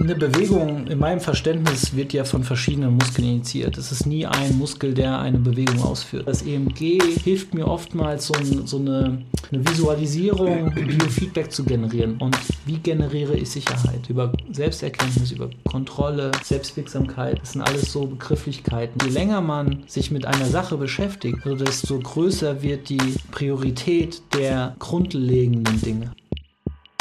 eine Bewegung in meinem Verständnis wird ja von verschiedenen Muskeln initiiert. Es ist nie ein Muskel, der eine Bewegung ausführt. Das EMG hilft mir oftmals, so, ein, so eine, eine, Visualisierung, Biofeedback zu generieren. Und wie generiere ich Sicherheit? Über Selbsterkenntnis, über Kontrolle, Selbstwirksamkeit. Das sind alles so Begrifflichkeiten. Je länger man sich mit einer Sache beschäftigt, desto größer wird die Priorität der grundlegenden Dinge.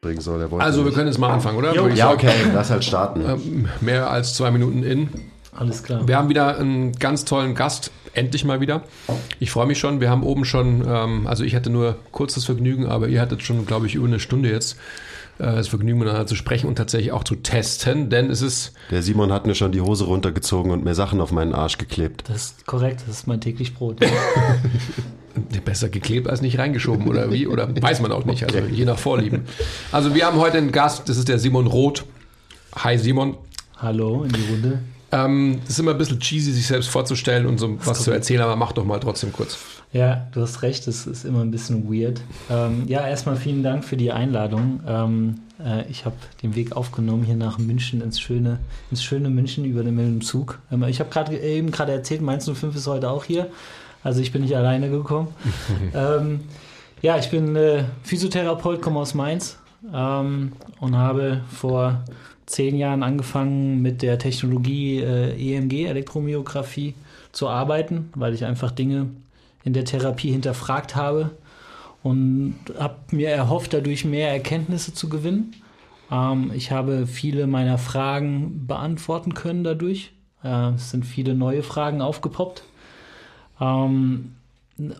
bringen soll. also wir können jetzt mal anfangen, oder? Jo, ja, okay, lass halt starten. Ähm, mehr als zwei Minuten in. Alles klar. Wir haben wieder einen ganz tollen Gast, endlich mal wieder. Ich freue mich schon. Wir haben oben schon, ähm, also ich hatte nur kurzes Vergnügen, aber ihr hattet schon, glaube ich, über eine Stunde jetzt das Vergnügen miteinander zu sprechen und tatsächlich auch zu testen, denn es ist. Der Simon hat mir schon die Hose runtergezogen und mir Sachen auf meinen Arsch geklebt. Das ist korrekt, das ist mein täglich Brot. Besser geklebt als nicht reingeschoben oder wie? Oder weiß man auch nicht, also je nach Vorlieben. Also wir haben heute einen Gast, das ist der Simon Roth. Hi Simon. Hallo in die Runde. Ähm, ist immer ein bisschen cheesy, sich selbst vorzustellen und so was zu erzählen, aber mach doch mal trotzdem kurz. Ja, du hast recht, es ist immer ein bisschen weird. Ähm, ja, erstmal vielen Dank für die Einladung. Ähm, äh, ich habe den Weg aufgenommen hier nach München ins schöne, ins schöne München über den, mit dem Zug. Ähm, ich habe gerade eben gerade erzählt, Mainz 05 ist heute auch hier. Also ich bin nicht alleine gekommen. ähm, ja, ich bin äh, Physiotherapeut, komme aus Mainz ähm, und habe vor zehn Jahren angefangen mit der Technologie äh, EMG, Elektromyographie, zu arbeiten, weil ich einfach Dinge in der Therapie hinterfragt habe und habe mir erhofft, dadurch mehr Erkenntnisse zu gewinnen. Ähm, ich habe viele meiner Fragen beantworten können dadurch. Äh, es sind viele neue Fragen aufgepoppt. Ähm,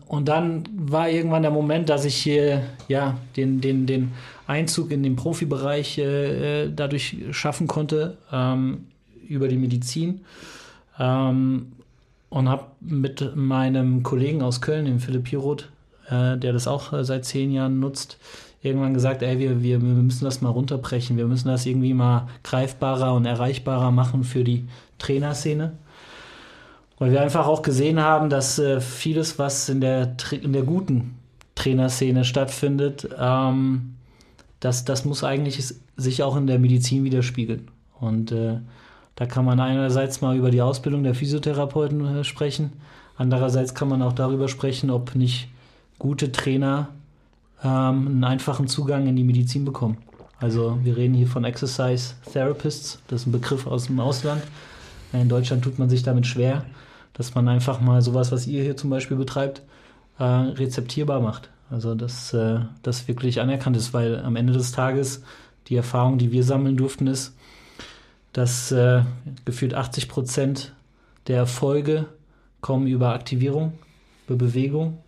und dann war irgendwann der Moment, dass ich hier ja den, den, den Einzug in den Profibereich äh, dadurch schaffen konnte ähm, über die Medizin. Ähm, und habe mit meinem Kollegen aus Köln, dem Philipp Piroth, äh, der das auch äh, seit zehn Jahren nutzt, irgendwann gesagt, ey, wir, wir, wir müssen das mal runterbrechen, wir müssen das irgendwie mal greifbarer und erreichbarer machen für die Trainerszene. Weil wir einfach auch gesehen haben, dass äh, vieles, was in der, in der guten Trainerszene stattfindet, ähm, das, das muss eigentlich sich auch in der Medizin widerspiegeln. Und äh, da kann man einerseits mal über die Ausbildung der Physiotherapeuten äh, sprechen, andererseits kann man auch darüber sprechen, ob nicht gute Trainer ähm, einen einfachen Zugang in die Medizin bekommen. Also wir reden hier von Exercise Therapists, das ist ein Begriff aus dem Ausland. In Deutschland tut man sich damit schwer, dass man einfach mal sowas, was ihr hier zum Beispiel betreibt, äh, rezeptierbar macht. Also dass äh, das wirklich anerkannt ist, weil am Ende des Tages die Erfahrung, die wir sammeln durften, ist, dass äh, gefühlt 80 Prozent der Erfolge kommen über Aktivierung, über Bewegung,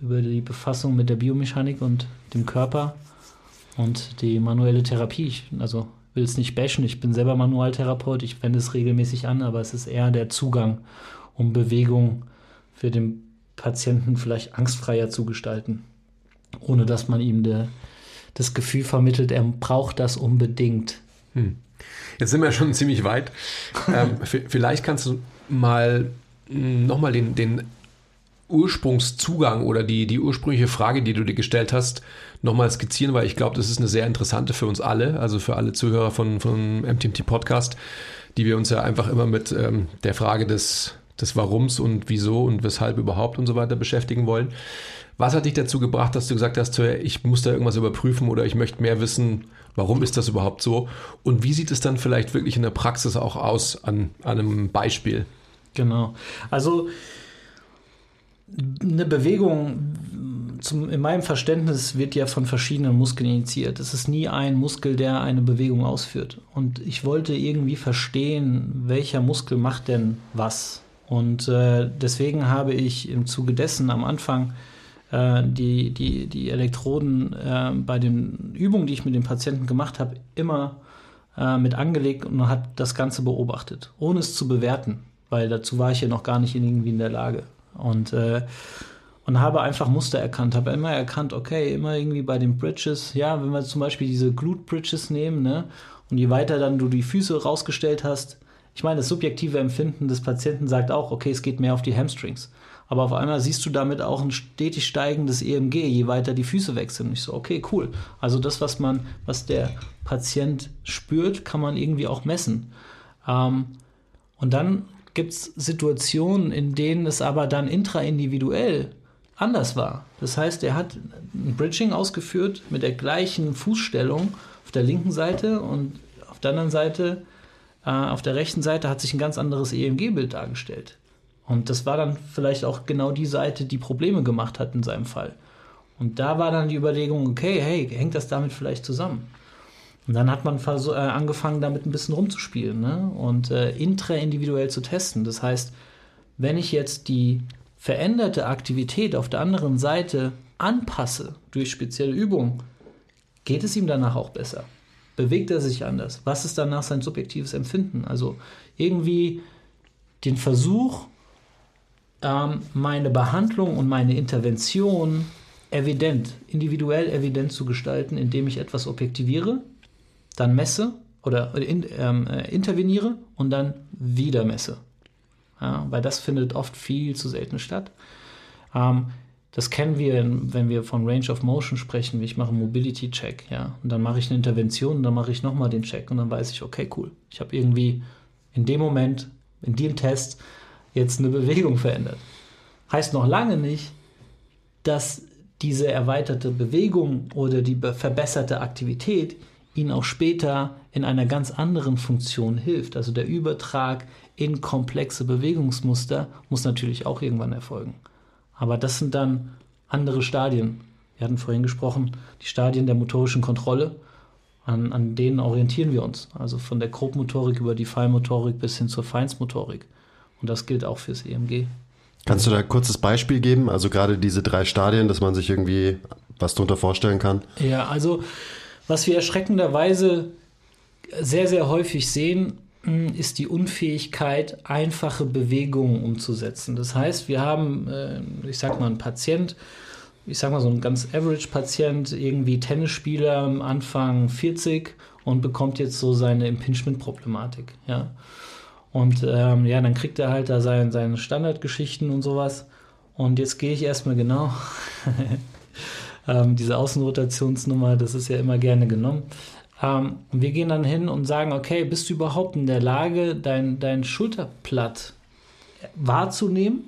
über die Befassung mit der Biomechanik und dem Körper und die manuelle Therapie. Ich, also will es nicht bashen, ich bin selber Manualtherapeut, ich wende es regelmäßig an, aber es ist eher der Zugang, um Bewegung für den Patienten vielleicht angstfreier zu gestalten, ohne dass man ihm de, das Gefühl vermittelt, er braucht das unbedingt. Hm. Jetzt sind wir schon ziemlich weit. Ähm, vielleicht kannst du mal hm, nochmal den, den Ursprungszugang oder die, die ursprüngliche Frage, die du dir gestellt hast, nochmal skizzieren, weil ich glaube, das ist eine sehr interessante für uns alle, also für alle Zuhörer von, von MTMT Podcast, die wir uns ja einfach immer mit ähm, der Frage des, des Warums und wieso und weshalb überhaupt und so weiter beschäftigen wollen. Was hat dich dazu gebracht, dass du gesagt hast, ich muss da irgendwas überprüfen oder ich möchte mehr wissen, warum ist das überhaupt so? Und wie sieht es dann vielleicht wirklich in der Praxis auch aus an, an einem Beispiel? Genau. Also eine Bewegung zum, in meinem Verständnis wird ja von verschiedenen Muskeln initiiert. Es ist nie ein Muskel, der eine Bewegung ausführt. Und ich wollte irgendwie verstehen, welcher Muskel macht denn was. Und äh, deswegen habe ich im Zuge dessen am Anfang die, die, die Elektroden äh, bei den Übungen, die ich mit den Patienten gemacht habe, immer äh, mit angelegt und hat das Ganze beobachtet, ohne es zu bewerten, weil dazu war ich ja noch gar nicht irgendwie in der Lage. Und, äh, und habe einfach Muster erkannt, habe immer erkannt, okay, immer irgendwie bei den Bridges, ja, wenn wir zum Beispiel diese Glute Bridges nehmen, ne, und je weiter dann du die Füße rausgestellt hast, ich meine, das subjektive Empfinden des Patienten sagt auch, okay, es geht mehr auf die Hamstrings. Aber auf einmal siehst du damit auch ein stetig steigendes EMG, je weiter die Füße wechseln. Ich so, okay, cool. Also das, was man, was der Patient spürt, kann man irgendwie auch messen. Ähm, und dann gibt es Situationen, in denen es aber dann intraindividuell anders war. Das heißt, er hat ein Bridging ausgeführt mit der gleichen Fußstellung auf der linken Seite und auf der anderen Seite, äh, auf der rechten Seite hat sich ein ganz anderes EMG-Bild dargestellt. Und das war dann vielleicht auch genau die Seite, die Probleme gemacht hat in seinem Fall. Und da war dann die Überlegung, okay, hey, hängt das damit vielleicht zusammen? Und dann hat man äh, angefangen, damit ein bisschen rumzuspielen ne? und äh, intraindividuell zu testen. Das heißt, wenn ich jetzt die veränderte Aktivität auf der anderen Seite anpasse durch spezielle Übungen, geht es ihm danach auch besser. Bewegt er sich anders? Was ist danach sein subjektives Empfinden? Also irgendwie den Versuch, ähm, meine Behandlung und meine Intervention evident, individuell evident zu gestalten, indem ich etwas objektiviere, dann messe oder in, ähm, äh, interveniere und dann wieder messe. Ja, weil das findet oft viel zu selten statt. Ähm, das kennen wir, wenn wir von Range of Motion sprechen. Ich mache einen Mobility Check, ja, und dann mache ich eine Intervention und dann mache ich nochmal den Check und dann weiß ich, okay, cool. Ich habe irgendwie in dem Moment, in dem Test jetzt eine Bewegung verändert. Heißt noch lange nicht, dass diese erweiterte Bewegung oder die verbesserte Aktivität Ihnen auch später in einer ganz anderen Funktion hilft. Also der Übertrag in komplexe Bewegungsmuster muss natürlich auch irgendwann erfolgen. Aber das sind dann andere Stadien. Wir hatten vorhin gesprochen, die Stadien der motorischen Kontrolle. An, an denen orientieren wir uns. Also von der Grobmotorik über die Feinmotorik bis hin zur Feinstmotorik. Und das gilt auch fürs EMG. Kannst du da ein kurzes Beispiel geben? Also gerade diese drei Stadien, dass man sich irgendwie was darunter vorstellen kann? Ja, also was wir erschreckenderweise sehr, sehr häufig sehen, hm, ist die Unfähigkeit, einfache Bewegungen umzusetzen. Das heißt, wir haben, äh, ich sag mal, einen Patient, ich sag mal so ein ganz Average-Patient, irgendwie Tennisspieler am Anfang 40 und bekommt jetzt so seine Impingement-Problematik. Ja. Und ähm, ja, dann kriegt er halt da sein, seine Standardgeschichten und sowas. Und jetzt gehe ich erstmal genau. ähm, diese Außenrotationsnummer, das ist ja immer gerne genommen. Ähm, wir gehen dann hin und sagen, okay, bist du überhaupt in der Lage, dein, dein Schulterblatt wahrzunehmen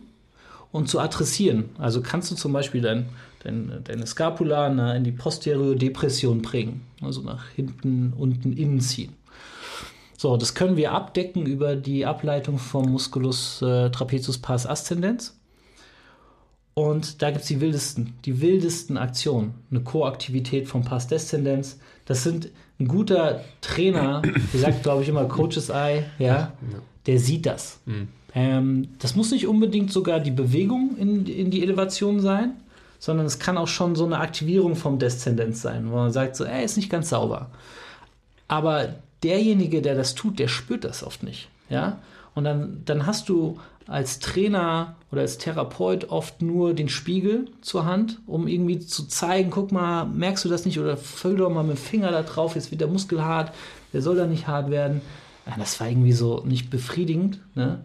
und zu adressieren? Also kannst du zum Beispiel dein, dein, deine Scapula in die Posterior-Depression bringen, also nach hinten, unten, innen ziehen. So, das können wir abdecken über die Ableitung vom Musculus äh, trapezius pars ascendens. Und da gibt es die wildesten, die wildesten Aktionen. Eine Koaktivität vom Pars descendens. Das sind ein guter Trainer, der sagt, glaube ich, immer Coach's Eye, ja, der sieht das. Mhm. Ähm, das muss nicht unbedingt sogar die Bewegung in, in die Elevation sein, sondern es kann auch schon so eine Aktivierung vom Deszendenz sein, wo man sagt, so, ey, ist nicht ganz sauber. Aber derjenige, der das tut, der spürt das oft nicht. Ja? Und dann, dann hast du als Trainer oder als Therapeut oft nur den Spiegel zur Hand, um irgendwie zu zeigen, guck mal, merkst du das nicht oder füll doch mal mit dem Finger da drauf, jetzt wird der Muskel hart, der soll da nicht hart werden. Das war irgendwie so nicht befriedigend. Ne?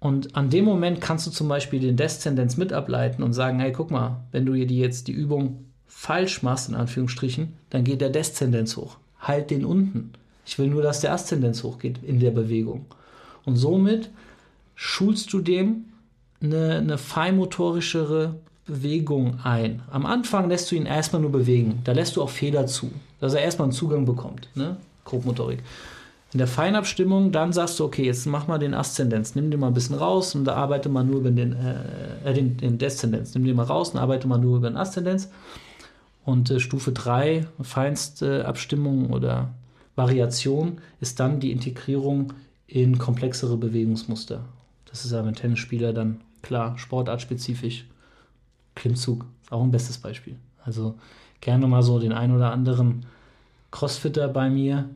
Und an dem Moment kannst du zum Beispiel den Deszendenz mit ableiten und sagen, hey, guck mal, wenn du dir jetzt die Übung falsch machst, in Anführungsstrichen, dann geht der Deszendenz hoch halt den unten. Ich will nur, dass der Aszendenz hochgeht in der Bewegung. Und somit schulst du dem eine, eine feinmotorischere Bewegung ein. Am Anfang lässt du ihn erstmal nur bewegen. Da lässt du auch Fehler zu, dass er erstmal einen Zugang bekommt. Ne? Grobmotorik. In der Feinabstimmung, dann sagst du, okay, jetzt mach mal den Aszendenz, nimm den mal ein bisschen raus und da arbeite mal nur über den, äh, äh den, den Deszendenz. Nimm den mal raus und arbeite mal nur über den Aszendenz. Und äh, Stufe 3, feinste Abstimmung oder Variation, ist dann die Integrierung in komplexere Bewegungsmuster. Das ist ja beim Tennisspieler dann klar, sportartspezifisch. Klimmzug ist auch ein bestes Beispiel. Also gerne mal so den ein oder anderen Crossfitter bei mir,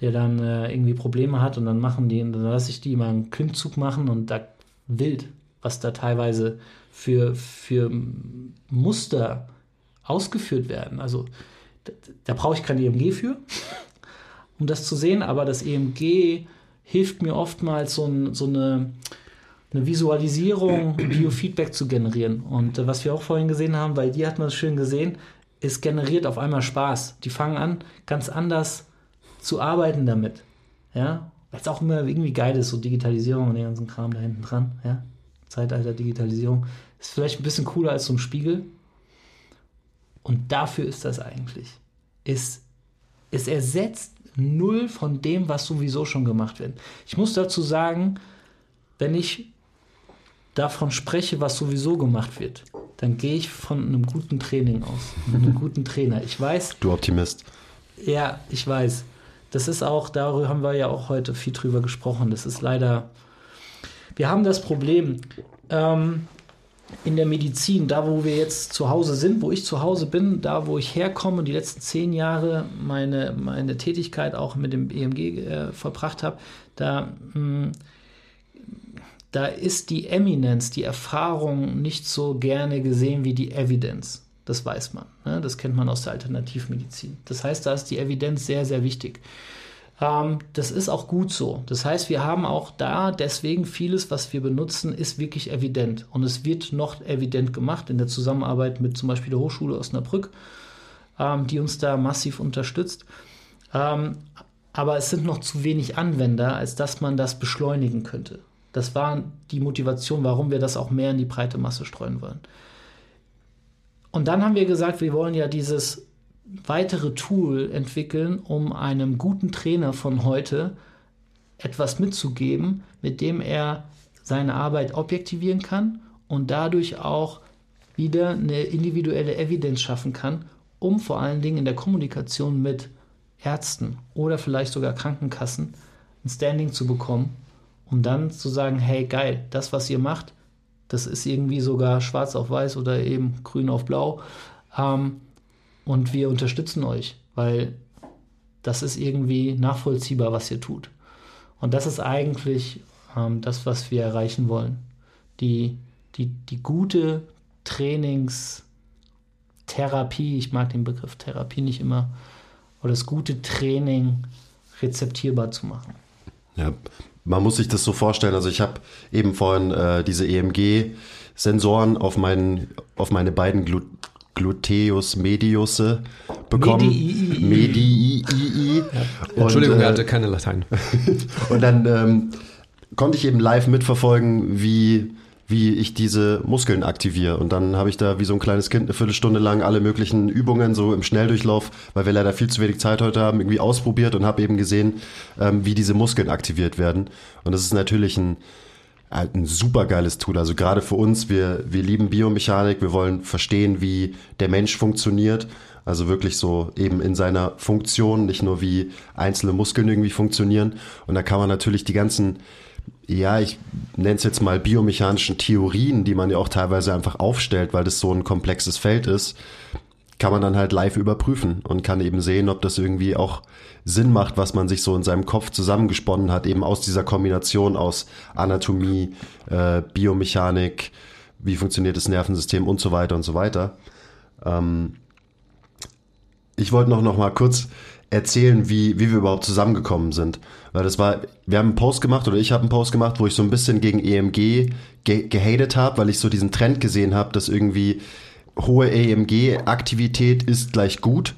der dann äh, irgendwie Probleme hat und dann machen die, dann lasse ich die mal einen Klimmzug machen und da wild, was da teilweise für, für Muster ausgeführt werden. Also da, da brauche ich kein EMG für, um das zu sehen, aber das EMG hilft mir oftmals so, so eine, eine Visualisierung, Biofeedback zu generieren. Und äh, was wir auch vorhin gesehen haben, bei dir hat man es schön gesehen, es generiert auf einmal Spaß. Die fangen an, ganz anders zu arbeiten damit. Ja, weil es auch immer irgendwie geil ist, so Digitalisierung und den ganzen Kram da hinten dran. Ja, Zeitalter Digitalisierung ist vielleicht ein bisschen cooler als so ein Spiegel. Und dafür ist das eigentlich. Es, es ersetzt null von dem, was sowieso schon gemacht wird. Ich muss dazu sagen, wenn ich davon spreche, was sowieso gemacht wird, dann gehe ich von einem guten Training aus, von einem guten Trainer. Ich weiß. Du Optimist. Ja, ich weiß. Das ist auch, darüber haben wir ja auch heute viel drüber gesprochen. Das ist leider. Wir haben das Problem ähm, in der Medizin, da wo wir jetzt zu Hause sind, wo ich zu Hause bin, da wo ich herkomme, die letzten zehn Jahre meine, meine Tätigkeit auch mit dem EMG äh, verbracht habe, da. Hm, da ist die Eminenz, die Erfahrung nicht so gerne gesehen wie die Evidenz. Das weiß man. Ne? Das kennt man aus der Alternativmedizin. Das heißt, da ist die Evidenz sehr, sehr wichtig. Ähm, das ist auch gut so. Das heißt, wir haben auch da deswegen vieles, was wir benutzen, ist wirklich evident. Und es wird noch evident gemacht in der Zusammenarbeit mit zum Beispiel der Hochschule Osnabrück, ähm, die uns da massiv unterstützt. Ähm, aber es sind noch zu wenig Anwender, als dass man das beschleunigen könnte. Das war die Motivation, warum wir das auch mehr in die breite Masse streuen wollen. Und dann haben wir gesagt, wir wollen ja dieses weitere Tool entwickeln, um einem guten Trainer von heute etwas mitzugeben, mit dem er seine Arbeit objektivieren kann und dadurch auch wieder eine individuelle Evidenz schaffen kann, um vor allen Dingen in der Kommunikation mit Ärzten oder vielleicht sogar Krankenkassen ein Standing zu bekommen um dann zu sagen, hey geil, das, was ihr macht, das ist irgendwie sogar schwarz auf weiß oder eben grün auf blau. Ähm, und wir unterstützen euch, weil das ist irgendwie nachvollziehbar, was ihr tut. Und das ist eigentlich ähm, das, was wir erreichen wollen. Die, die, die gute Trainingstherapie, ich mag den Begriff Therapie nicht immer, oder das gute Training rezeptierbar zu machen. Ja, man muss sich das so vorstellen. Also ich habe eben vorhin äh, diese EMG-Sensoren auf, auf meine beiden Glu Gluteus medius bekommen. Medii. Medii. Ja. Entschuldigung, er hatte keine Latein. und dann ähm, konnte ich eben live mitverfolgen, wie wie ich diese Muskeln aktiviere. Und dann habe ich da wie so ein kleines Kind eine Viertelstunde lang alle möglichen Übungen so im Schnelldurchlauf, weil wir leider viel zu wenig Zeit heute haben, irgendwie ausprobiert und habe eben gesehen, ähm, wie diese Muskeln aktiviert werden. Und das ist natürlich ein, halt ein super geiles Tool. Also gerade für uns, wir, wir lieben Biomechanik, wir wollen verstehen, wie der Mensch funktioniert. Also wirklich so eben in seiner Funktion, nicht nur wie einzelne Muskeln irgendwie funktionieren. Und da kann man natürlich die ganzen ja, ich nenne es jetzt mal biomechanischen Theorien, die man ja auch teilweise einfach aufstellt, weil das so ein komplexes Feld ist, kann man dann halt live überprüfen und kann eben sehen, ob das irgendwie auch Sinn macht, was man sich so in seinem Kopf zusammengesponnen hat, eben aus dieser Kombination aus Anatomie, äh, Biomechanik, wie funktioniert das Nervensystem und so weiter und so weiter. Ähm, ich wollte noch, noch mal kurz erzählen, wie, wie wir überhaupt zusammengekommen sind. Weil das war, wir haben einen Post gemacht oder ich habe einen Post gemacht, wo ich so ein bisschen gegen EMG ge gehatet habe, weil ich so diesen Trend gesehen habe, dass irgendwie hohe EMG-Aktivität ist gleich gut.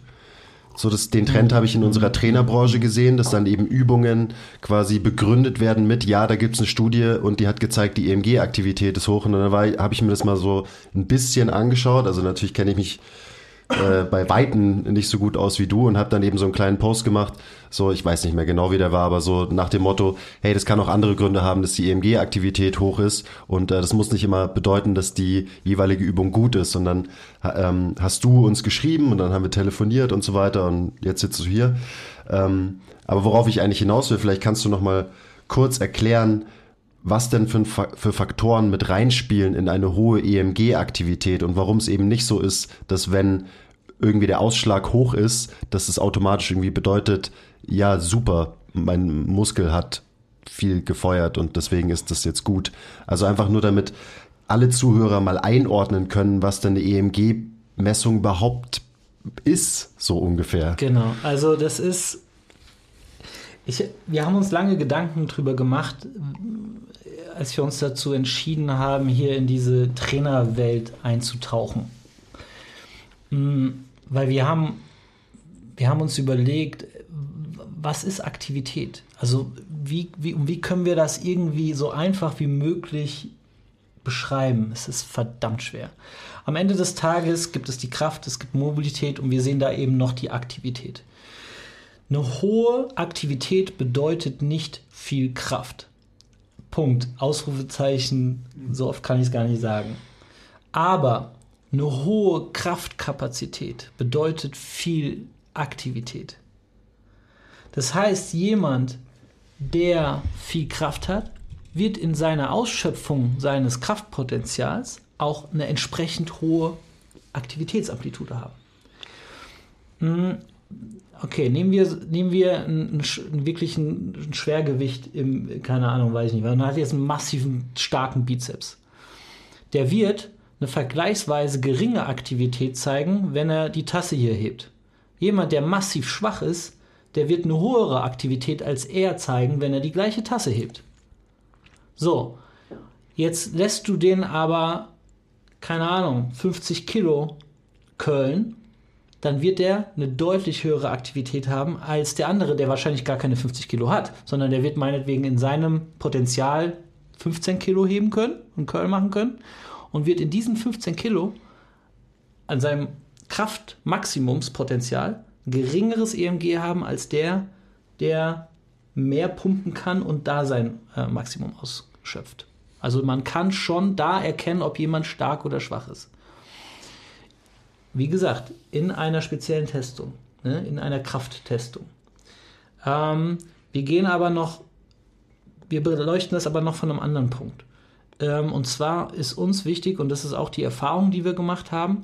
So, das, den Trend habe ich in unserer Trainerbranche gesehen, dass dann eben Übungen quasi begründet werden mit, ja, da gibt es eine Studie und die hat gezeigt, die EMG-Aktivität ist hoch. Und dann habe ich mir das mal so ein bisschen angeschaut. Also natürlich kenne ich mich äh, bei Weitem nicht so gut aus wie du und habe dann eben so einen kleinen Post gemacht. So, ich weiß nicht mehr genau, wie der war, aber so nach dem Motto, hey, das kann auch andere Gründe haben, dass die EMG-Aktivität hoch ist und äh, das muss nicht immer bedeuten, dass die jeweilige Übung gut ist, sondern ähm, hast du uns geschrieben und dann haben wir telefoniert und so weiter und jetzt sitzt du hier. Ähm, aber worauf ich eigentlich hinaus will, vielleicht kannst du noch mal kurz erklären, was denn für, für Faktoren mit reinspielen in eine hohe EMG-Aktivität und warum es eben nicht so ist, dass wenn irgendwie der Ausschlag hoch ist, dass es automatisch irgendwie bedeutet, ja, super, mein Muskel hat viel gefeuert und deswegen ist das jetzt gut. Also einfach nur damit alle Zuhörer mal einordnen können, was denn eine EMG-Messung überhaupt ist, so ungefähr. Genau, also das ist, ich, wir haben uns lange Gedanken drüber gemacht, als wir uns dazu entschieden haben, hier in diese Trainerwelt einzutauchen. Mm, weil wir haben, wir haben uns überlegt, was ist Aktivität? Also wie, wie, wie können wir das irgendwie so einfach wie möglich beschreiben? Es ist verdammt schwer. Am Ende des Tages gibt es die Kraft, es gibt Mobilität und wir sehen da eben noch die Aktivität. Eine hohe Aktivität bedeutet nicht viel Kraft. Punkt. Ausrufezeichen, so oft kann ich es gar nicht sagen. Aber eine hohe Kraftkapazität bedeutet viel Aktivität. Das heißt, jemand, der viel Kraft hat, wird in seiner Ausschöpfung seines Kraftpotenzials auch eine entsprechend hohe Aktivitätsamplitude haben. Okay, nehmen wir, nehmen wir einen, einen wirklichen ein Schwergewicht im, keine Ahnung, weiß ich nicht, man hat jetzt einen massiven, starken Bizeps. Der wird eine vergleichsweise geringe Aktivität zeigen, wenn er die Tasse hier hebt. Jemand, der massiv schwach ist, der wird eine höhere Aktivität als er zeigen, wenn er die gleiche Tasse hebt. So, jetzt lässt du den aber, keine Ahnung, 50 Kilo Köln dann wird der eine deutlich höhere Aktivität haben als der andere, der wahrscheinlich gar keine 50 Kilo hat, sondern der wird meinetwegen in seinem Potenzial 15 Kilo heben können und Curl machen können und wird in diesen 15 Kilo an seinem Kraftmaximumspotenzial geringeres EMG haben als der, der mehr pumpen kann und da sein äh, Maximum ausschöpft. Also man kann schon da erkennen, ob jemand stark oder schwach ist. Wie gesagt, in einer speziellen Testung, ne, in einer Krafttestung. Ähm, wir gehen aber noch, wir beleuchten das aber noch von einem anderen Punkt. Ähm, und zwar ist uns wichtig, und das ist auch die Erfahrung, die wir gemacht haben,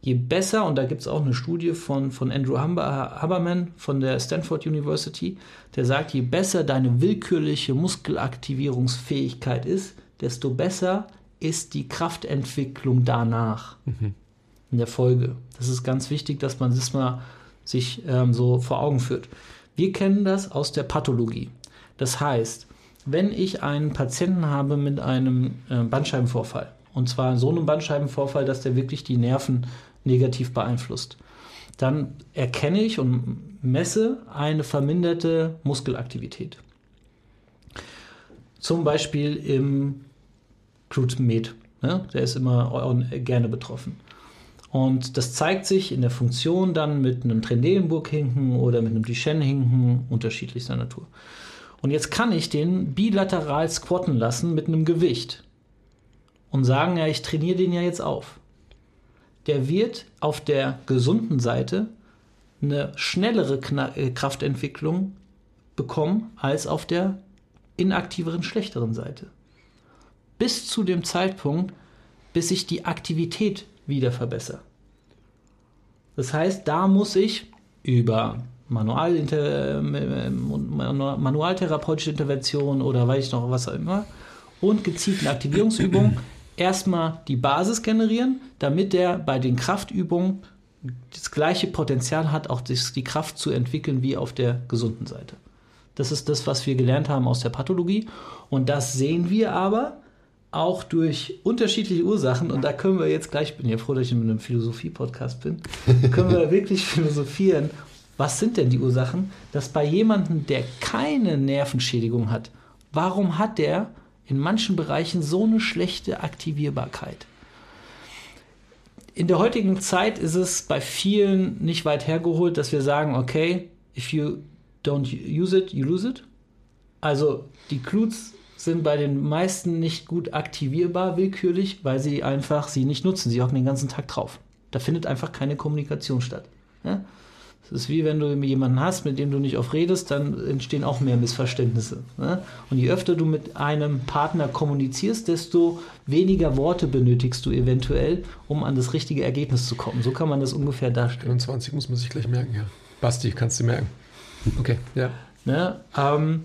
je besser, und da gibt es auch eine Studie von, von Andrew Haberman von der Stanford University, der sagt, je besser deine willkürliche Muskelaktivierungsfähigkeit ist, desto besser ist die Kraftentwicklung danach. Mhm in der Folge. Das ist ganz wichtig, dass man das mal sich ähm, so vor Augen führt. Wir kennen das aus der Pathologie. Das heißt, wenn ich einen Patienten habe mit einem äh, Bandscheibenvorfall, und zwar so einem Bandscheibenvorfall, dass der wirklich die Nerven negativ beeinflusst, dann erkenne ich und messe eine verminderte Muskelaktivität. Zum Beispiel im Glutmed. Ne? Der ist immer gerne betroffen. Und das zeigt sich in der Funktion dann mit einem Trendelenburg-Hinken oder mit einem Duchenne-Hinken unterschiedlichster Natur. Und jetzt kann ich den bilateral squatten lassen mit einem Gewicht und sagen, ja, ich trainiere den ja jetzt auf. Der wird auf der gesunden Seite eine schnellere äh, Kraftentwicklung bekommen als auf der inaktiveren, schlechteren Seite. Bis zu dem Zeitpunkt, bis sich die Aktivität wieder verbessere. Das heißt, da muss ich über Manualinter manualtherapeutische Intervention oder weiß ich noch was auch immer und gezielten Aktivierungsübungen erstmal die Basis generieren, damit der bei den Kraftübungen das gleiche Potenzial hat, auch die Kraft zu entwickeln wie auf der gesunden Seite. Das ist das, was wir gelernt haben aus der Pathologie. Und das sehen wir aber auch durch unterschiedliche Ursachen, und da können wir jetzt gleich, ich bin ja froh, dass ich in einem Philosophie-Podcast bin, können wir wirklich philosophieren, was sind denn die Ursachen, dass bei jemandem, der keine Nervenschädigung hat, warum hat der in manchen Bereichen so eine schlechte Aktivierbarkeit? in der heutigen Zeit ist es bei vielen nicht weit hergeholt, dass wir sagen, okay, if you don't use it, you lose it. Also die Clues sind bei den meisten nicht gut aktivierbar willkürlich, weil sie einfach sie nicht nutzen. Sie hocken den ganzen Tag drauf. Da findet einfach keine Kommunikation statt. Ja? Es ist wie wenn du jemanden hast, mit dem du nicht oft redest, dann entstehen auch mehr Missverständnisse. Ne? Und je öfter du mit einem Partner kommunizierst, desto weniger Worte benötigst du eventuell, um an das richtige Ergebnis zu kommen. So kann man das ungefähr darstellen. 21 muss man sich gleich merken, ja. Basti, kannst du merken. Okay, ja. Ne? Ähm,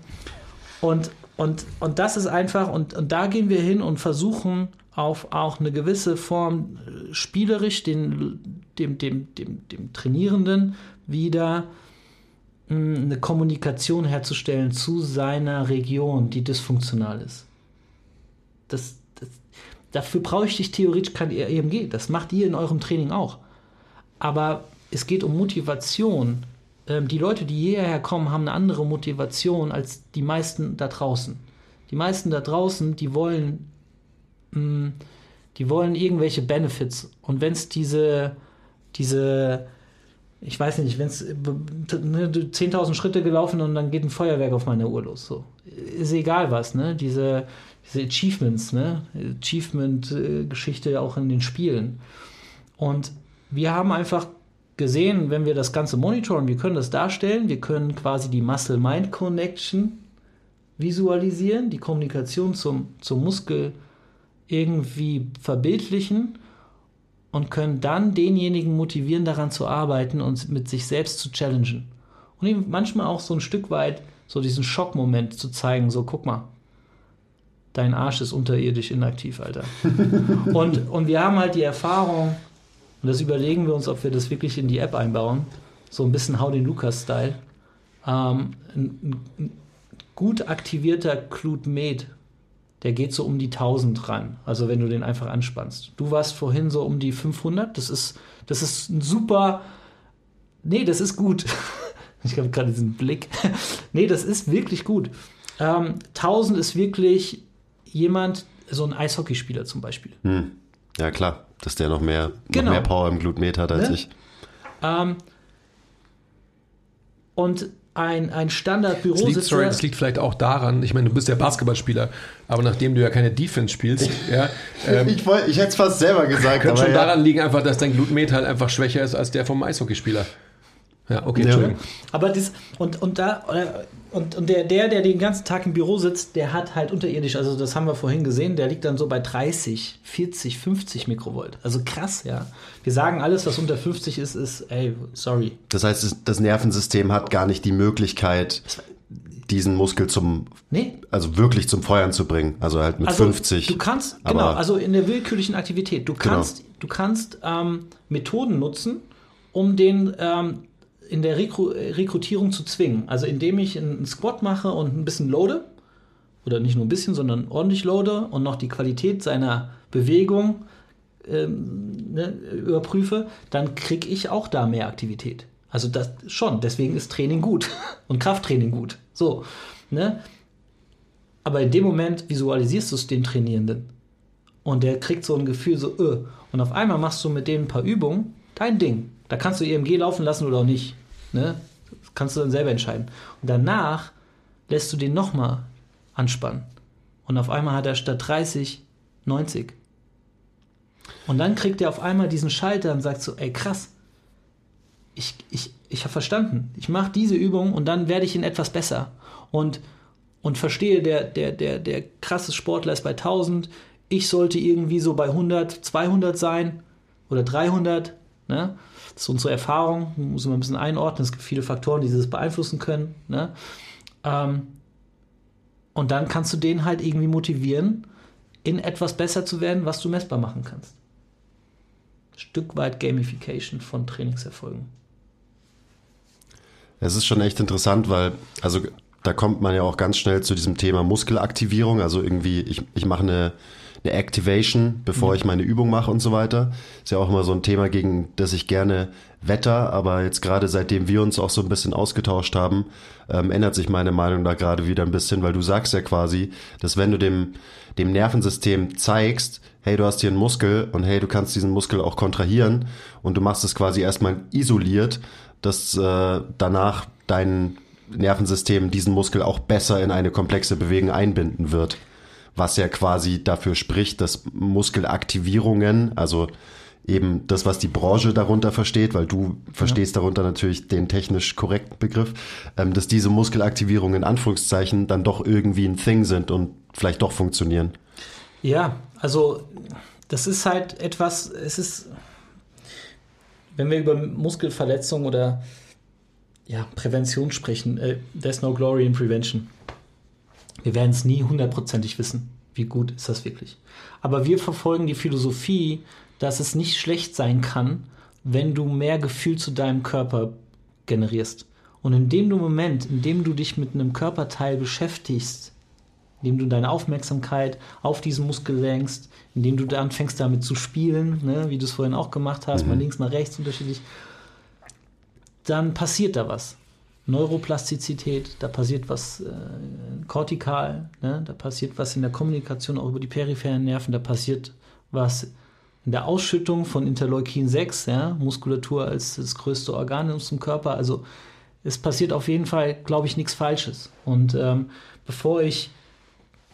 und, und, und das ist einfach, und, und da gehen wir hin und versuchen auf auch eine gewisse Form äh, spielerisch den, dem, dem, dem, dem Trainierenden wieder mh, eine Kommunikation herzustellen zu seiner Region, die dysfunktional ist. Das, das, dafür bräuchte ich theoretisch kein EMG. Das macht ihr in eurem Training auch. Aber es geht um Motivation. Ähm, die Leute, die hierher kommen, haben eine andere Motivation als die meisten da draußen. Die meisten da draußen, die wollen, mh, die wollen irgendwelche Benefits. Und wenn es diese, diese, ich weiß nicht, wenn es ne, 10.000 Schritte gelaufen und dann geht ein Feuerwerk auf meine Uhr los. So. Ist egal was, ne? Diese, diese Achievements, ne? Achievement-Geschichte auch in den Spielen. Und wir haben einfach gesehen, wenn wir das Ganze monitoren, wir können das darstellen, wir können quasi die Muscle-Mind-Connection visualisieren, die Kommunikation zum, zum Muskel irgendwie verbildlichen und können dann denjenigen motivieren, daran zu arbeiten und mit sich selbst zu challengen. Und ihm manchmal auch so ein Stück weit so diesen Schockmoment zu zeigen, so guck mal, dein Arsch ist unterirdisch inaktiv, Alter. und, und wir haben halt die Erfahrung, und das überlegen wir uns, ob wir das wirklich in die App einbauen, so ein bisschen den Lukas-Style. Ähm, ein, ein gut aktivierter Clute Med der geht so um die 1000 ran. Also wenn du den einfach anspannst. Du warst vorhin so um die 500. Das ist, das ist ein super. Nee, das ist gut. Ich habe gerade diesen Blick. nee, das ist wirklich gut. Ähm, 1000 ist wirklich jemand, so ein Eishockeyspieler zum Beispiel. Hm. Ja, klar, dass der noch mehr, genau. noch mehr Power im Glutmet hat als ne? ich. Ähm, und ein, ein Standardbürositzer. Das sorry, das liegt vielleicht auch daran, ich meine, du bist ja Basketballspieler, aber nachdem du ja keine Defense spielst, ja, ähm, ich, wollt, ich hätte es fast selber gesagt. Könnte schon ja. daran liegen, einfach, dass dein Glutmet halt einfach schwächer ist als der vom Eishockeyspieler. Ja, okay, Entschuldigung. Aber das, und, und da, und, und der, der, der den ganzen Tag im Büro sitzt, der hat halt unterirdisch, also das haben wir vorhin gesehen, der liegt dann so bei 30, 40, 50 Mikrovolt. Also krass, ja. Wir sagen, alles, was unter 50 ist, ist, ey, sorry. Das heißt, das Nervensystem hat gar nicht die Möglichkeit, diesen Muskel zum, nee. also wirklich zum Feuern zu bringen. Also halt mit also 50. Du kannst, genau, also in der willkürlichen Aktivität, du genau. kannst, genau. du kannst ähm, Methoden nutzen, um den ähm, in der Rekru Rekrutierung zu zwingen. Also indem ich einen Squat mache und ein bisschen loade, oder nicht nur ein bisschen, sondern ordentlich loade und noch die Qualität seiner Bewegung ähm, ne, überprüfe, dann kriege ich auch da mehr Aktivität. Also das schon, deswegen ist Training gut und Krafttraining gut. So, ne? Aber in dem Moment visualisierst du es dem Trainierenden. Und der kriegt so ein Gefühl, so, öh. Und auf einmal machst du mit denen ein paar Übungen, dein Ding. Da kannst du EMG laufen lassen oder auch nicht. Ne? Das kannst du dann selber entscheiden. Und danach lässt du den nochmal anspannen. Und auf einmal hat er statt 30 90. Und dann kriegt er auf einmal diesen Schalter und sagt so, ey krass, ich, ich, ich habe verstanden. Ich mache diese Übung und dann werde ich in etwas besser. Und, und verstehe, der, der, der, der krasse Sportler ist bei 1000, ich sollte irgendwie so bei 100, 200 sein oder 300. Ne? Das ist unsere Erfahrung, muss man ein bisschen einordnen. Es gibt viele Faktoren, die das beeinflussen können. Ne? Ähm, und dann kannst du den halt irgendwie motivieren, in etwas besser zu werden, was du messbar machen kannst. Stück weit Gamification von Trainingserfolgen. Es ist schon echt interessant, weil, also da kommt man ja auch ganz schnell zu diesem Thema Muskelaktivierung. Also irgendwie, ich, ich mache eine, eine Activation, bevor ich meine Übung mache und so weiter. Ist ja auch immer so ein Thema, gegen das ich gerne wetter, aber jetzt gerade seitdem wir uns auch so ein bisschen ausgetauscht haben, ähm, ändert sich meine Meinung da gerade wieder ein bisschen, weil du sagst ja quasi, dass wenn du dem, dem Nervensystem zeigst, hey, du hast hier einen Muskel und hey, du kannst diesen Muskel auch kontrahieren und du machst es quasi erstmal isoliert, dass äh, danach dein Nervensystem diesen Muskel auch besser in eine komplexe Bewegung einbinden wird. Was ja quasi dafür spricht, dass Muskelaktivierungen, also eben das, was die Branche darunter versteht, weil du verstehst ja. darunter natürlich den technisch korrekten Begriff, ähm, dass diese Muskelaktivierungen in Anführungszeichen dann doch irgendwie ein Thing sind und vielleicht doch funktionieren. Ja, also das ist halt etwas, es ist, wenn wir über Muskelverletzungen oder ja, Prävention sprechen, äh, there's no glory in prevention. Wir werden es nie hundertprozentig wissen, wie gut ist das wirklich. Aber wir verfolgen die Philosophie, dass es nicht schlecht sein kann, wenn du mehr Gefühl zu deinem Körper generierst. Und in dem Moment, in dem du dich mit einem Körperteil beschäftigst, indem du deine Aufmerksamkeit auf diesen Muskel lenkst, indem du anfängst damit zu spielen, ne, wie du es vorhin auch gemacht hast, mhm. mal links, mal rechts unterschiedlich, dann passiert da was. Neuroplastizität, da passiert was äh, kortikal, ne, da passiert was in der Kommunikation auch über die peripheren Nerven, da passiert was in der Ausschüttung von Interleukin 6, ja, Muskulatur als das größte Organ in unserem Körper. Also es passiert auf jeden Fall, glaube ich, nichts Falsches. Und ähm, bevor ich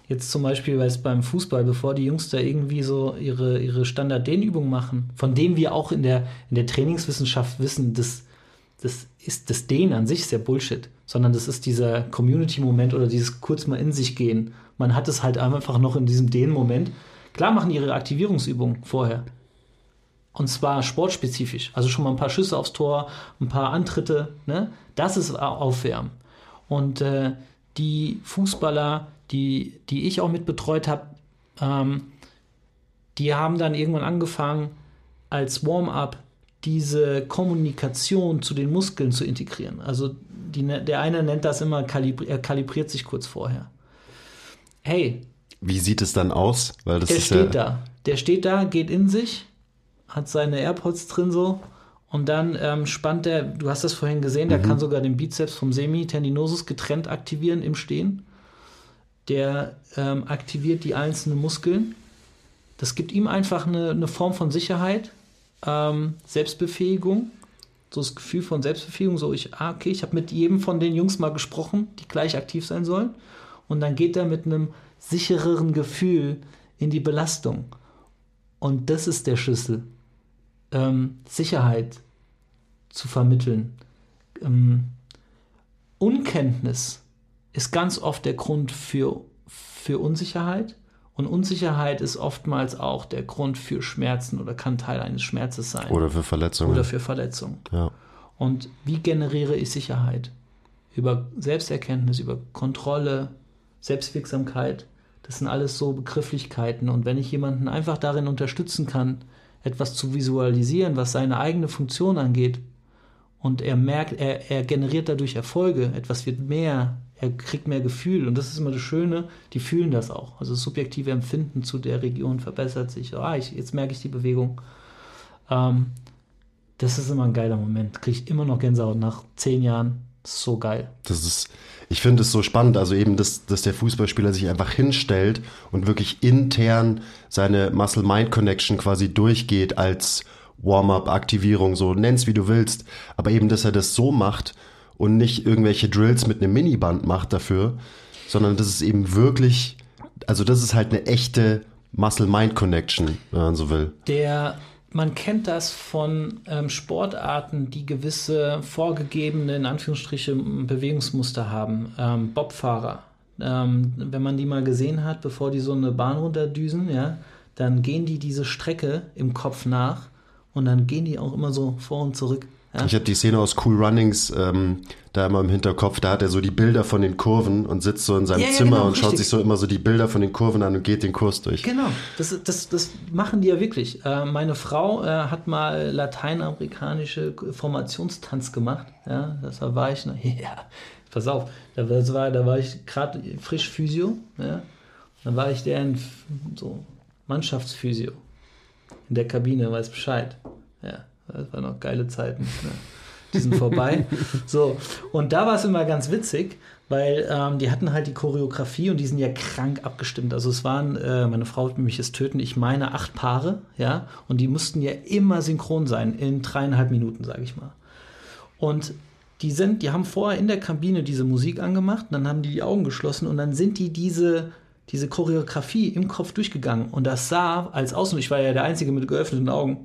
jetzt zum Beispiel weil es beim Fußball, bevor die Jungs da irgendwie so ihre, ihre Standard-Dehnübungen machen, von denen wir auch in der, in der Trainingswissenschaft wissen, das, das ist das Dehnen an sich ist ja Bullshit, sondern das ist dieser Community-Moment oder dieses kurz mal in sich gehen. Man hat es halt einfach noch in diesem Dehnen-Moment Klar machen die ihre Aktivierungsübungen vorher. Und zwar sportspezifisch. Also schon mal ein paar Schüsse aufs Tor, ein paar Antritte. Ne? Das ist Aufwärmen. Und äh, die Fußballer, die, die ich auch mit betreut habe, ähm, die haben dann irgendwann angefangen, als Warm-up diese Kommunikation zu den Muskeln zu integrieren. Also die, der eine nennt das immer, kalibri er kalibriert sich kurz vorher. Hey, wie sieht es dann aus? Weil das der steht ja da. Der steht da, geht in sich, hat seine AirPods drin so und dann ähm, spannt der, du hast das vorhin gesehen, der mhm. kann sogar den Bizeps vom Semitendinosus getrennt aktivieren im Stehen. Der ähm, aktiviert die einzelnen Muskeln. Das gibt ihm einfach eine, eine Form von Sicherheit, ähm, Selbstbefähigung, so das Gefühl von Selbstbefähigung, so ich, ah, okay, ich habe mit jedem von den Jungs mal gesprochen, die gleich aktiv sein sollen. Und dann geht er mit einem sichereren Gefühl in die Belastung. Und das ist der Schlüssel. Ähm, Sicherheit zu vermitteln. Ähm, Unkenntnis ist ganz oft der Grund für, für Unsicherheit. Und Unsicherheit ist oftmals auch der Grund für Schmerzen oder kann Teil eines Schmerzes sein. Oder für Verletzungen. Oder für Verletzungen. Ja. Und wie generiere ich Sicherheit? Über Selbsterkenntnis, über Kontrolle, Selbstwirksamkeit, das sind alles so Begrifflichkeiten. Und wenn ich jemanden einfach darin unterstützen kann, etwas zu visualisieren, was seine eigene Funktion angeht, und er merkt, er, er generiert dadurch Erfolge, etwas wird mehr, er kriegt mehr Gefühl. Und das ist immer das Schöne, die fühlen das auch. Also das subjektive Empfinden zu der Region verbessert sich. Ah, ich, jetzt merke ich die Bewegung. Ähm, das ist immer ein geiler Moment. Kriege ich immer noch Gänsehaut nach zehn Jahren. So geil. Das ist, ich finde es so spannend, also eben, dass, dass der Fußballspieler sich einfach hinstellt und wirklich intern seine Muscle-Mind-Connection quasi durchgeht als Warm-up-Aktivierung, so nenn's wie du willst, aber eben, dass er das so macht und nicht irgendwelche Drills mit einem Miniband macht dafür, sondern dass es eben wirklich, also das ist halt eine echte Muscle-Mind-Connection, wenn man so will. Der man kennt das von ähm, Sportarten, die gewisse vorgegebene, in Anführungsstrichen, Bewegungsmuster haben. Ähm, Bobfahrer. Ähm, wenn man die mal gesehen hat, bevor die so eine Bahn runterdüsen, ja, dann gehen die diese Strecke im Kopf nach und dann gehen die auch immer so vor und zurück. Ja. Ich habe die Szene aus Cool Runnings ähm, da immer im Hinterkopf. Da hat er so die Bilder von den Kurven und sitzt so in seinem ja, Zimmer genau, und richtig. schaut sich so immer so die Bilder von den Kurven an und geht den Kurs durch. Genau, das, das, das machen die ja wirklich. Äh, meine Frau äh, hat mal lateinamerikanische Formationstanz gemacht. Ja, das war ich noch. Ja, pass auf, war, da war ich gerade frisch Physio. Ja, dann war ich der in so Mannschaftsphysio in der Kabine, weiß Bescheid. Ja, das waren noch geile Zeiten. Ne? Die sind vorbei. so, und da war es immer ganz witzig, weil ähm, die hatten halt die Choreografie und die sind ja krank abgestimmt. Also es waren, äh, meine Frau wird mich jetzt töten, ich meine acht Paare, ja, und die mussten ja immer synchron sein, in dreieinhalb Minuten, sage ich mal. Und die sind, die haben vorher in der Kabine diese Musik angemacht, dann haben die die Augen geschlossen und dann sind die diese diese Choreografie im Kopf durchgegangen und das sah als Außen, ich war ja der Einzige mit geöffneten Augen,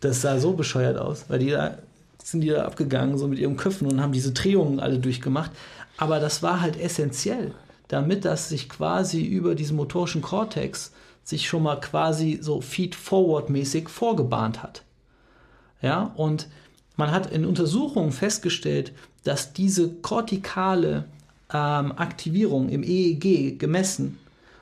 das sah so bescheuert aus, weil die da sind die da abgegangen, so mit ihren Köpfen und haben diese Drehungen alle durchgemacht. Aber das war halt essentiell, damit das sich quasi über diesen motorischen Kortex sich schon mal quasi so feed-forward-mäßig vorgebahnt hat. Ja, und man hat in Untersuchungen festgestellt, dass diese kortikale ähm, Aktivierung im EEG gemessen,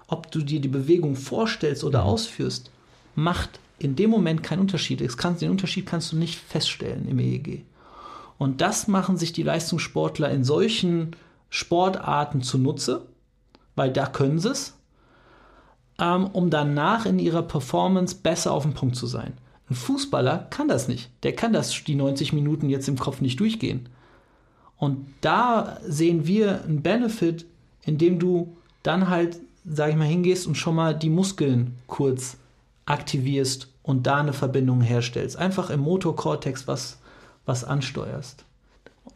ob du dir die Bewegung vorstellst oder mhm. ausführst, macht in dem Moment keinen Unterschied. den Unterschied kannst du nicht feststellen im EEG. Und das machen sich die Leistungssportler in solchen Sportarten zunutze, weil da können sie es, ähm, um danach in ihrer Performance besser auf dem Punkt zu sein. Ein Fußballer kann das nicht. Der kann das die 90 Minuten jetzt im Kopf nicht durchgehen. Und da sehen wir einen Benefit, indem du dann halt, sag ich mal, hingehst und schon mal die Muskeln kurz aktivierst und da eine Verbindung herstellst. Einfach im Motorkortex was, was ansteuerst.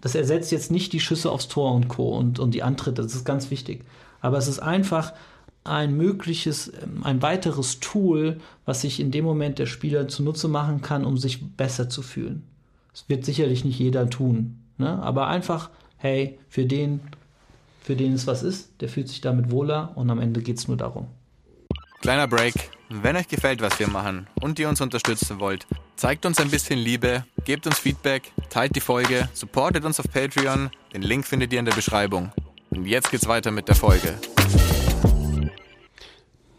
Das ersetzt jetzt nicht die Schüsse aufs Tor und Co. und, und die Antritte, das ist ganz wichtig. Aber es ist einfach ein mögliches, ähm, ein weiteres Tool, was sich in dem Moment der Spieler zunutze machen kann, um sich besser zu fühlen. Das wird sicherlich nicht jeder tun. Ne? Aber einfach, hey, für den, für den es was ist, der fühlt sich damit wohler und am Ende geht es nur darum. Kleiner Break. Wenn euch gefällt, was wir machen und ihr uns unterstützen wollt, zeigt uns ein bisschen Liebe, gebt uns Feedback, teilt die Folge, supportet uns auf Patreon. Den Link findet ihr in der Beschreibung. Und jetzt geht's weiter mit der Folge.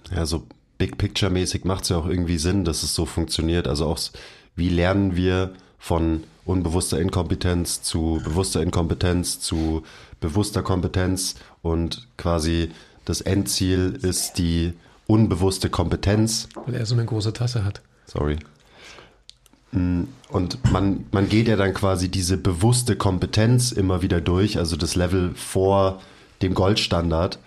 Ja, so Big Picture mäßig macht es ja auch irgendwie Sinn, dass es so funktioniert. Also auch, wie lernen wir von unbewusster Inkompetenz zu bewusster Inkompetenz zu bewusster Kompetenz und quasi das Endziel ist die unbewusste Kompetenz. Weil er so eine große Tasse hat. Sorry. Mm, und man, man geht ja dann quasi diese bewusste Kompetenz immer wieder durch, also das Level vor dem Goldstandard.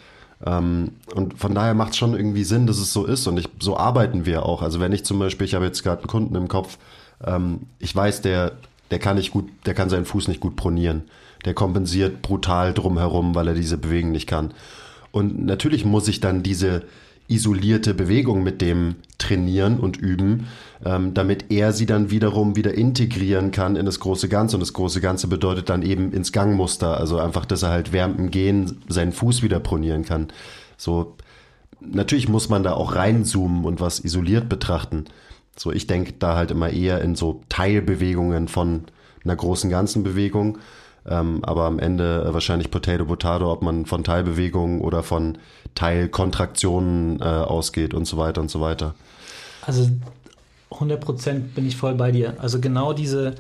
Ähm, und von daher macht es schon irgendwie Sinn, dass es so ist. Und ich, so arbeiten wir auch. Also wenn ich zum Beispiel, ich habe jetzt gerade einen Kunden im Kopf, ähm, ich weiß, der, der kann nicht gut, der kann seinen Fuß nicht gut pronieren. Der kompensiert brutal drumherum, weil er diese Bewegung nicht kann. Und natürlich muss ich dann diese, isolierte Bewegung mit dem trainieren und üben, ähm, damit er sie dann wiederum wieder integrieren kann in das große Ganze. Und das große Ganze bedeutet dann eben ins Gangmuster, also einfach, dass er halt während dem Gehen seinen Fuß wieder pronieren kann. So, natürlich muss man da auch reinzoomen und was isoliert betrachten. So, ich denke da halt immer eher in so Teilbewegungen von einer großen ganzen Bewegung. Ähm, aber am Ende wahrscheinlich Potato Potato, ob man von Teilbewegungen oder von Teilkontraktionen äh, ausgeht und so weiter und so weiter. Also 100 Prozent bin ich voll bei dir. Also genau diese,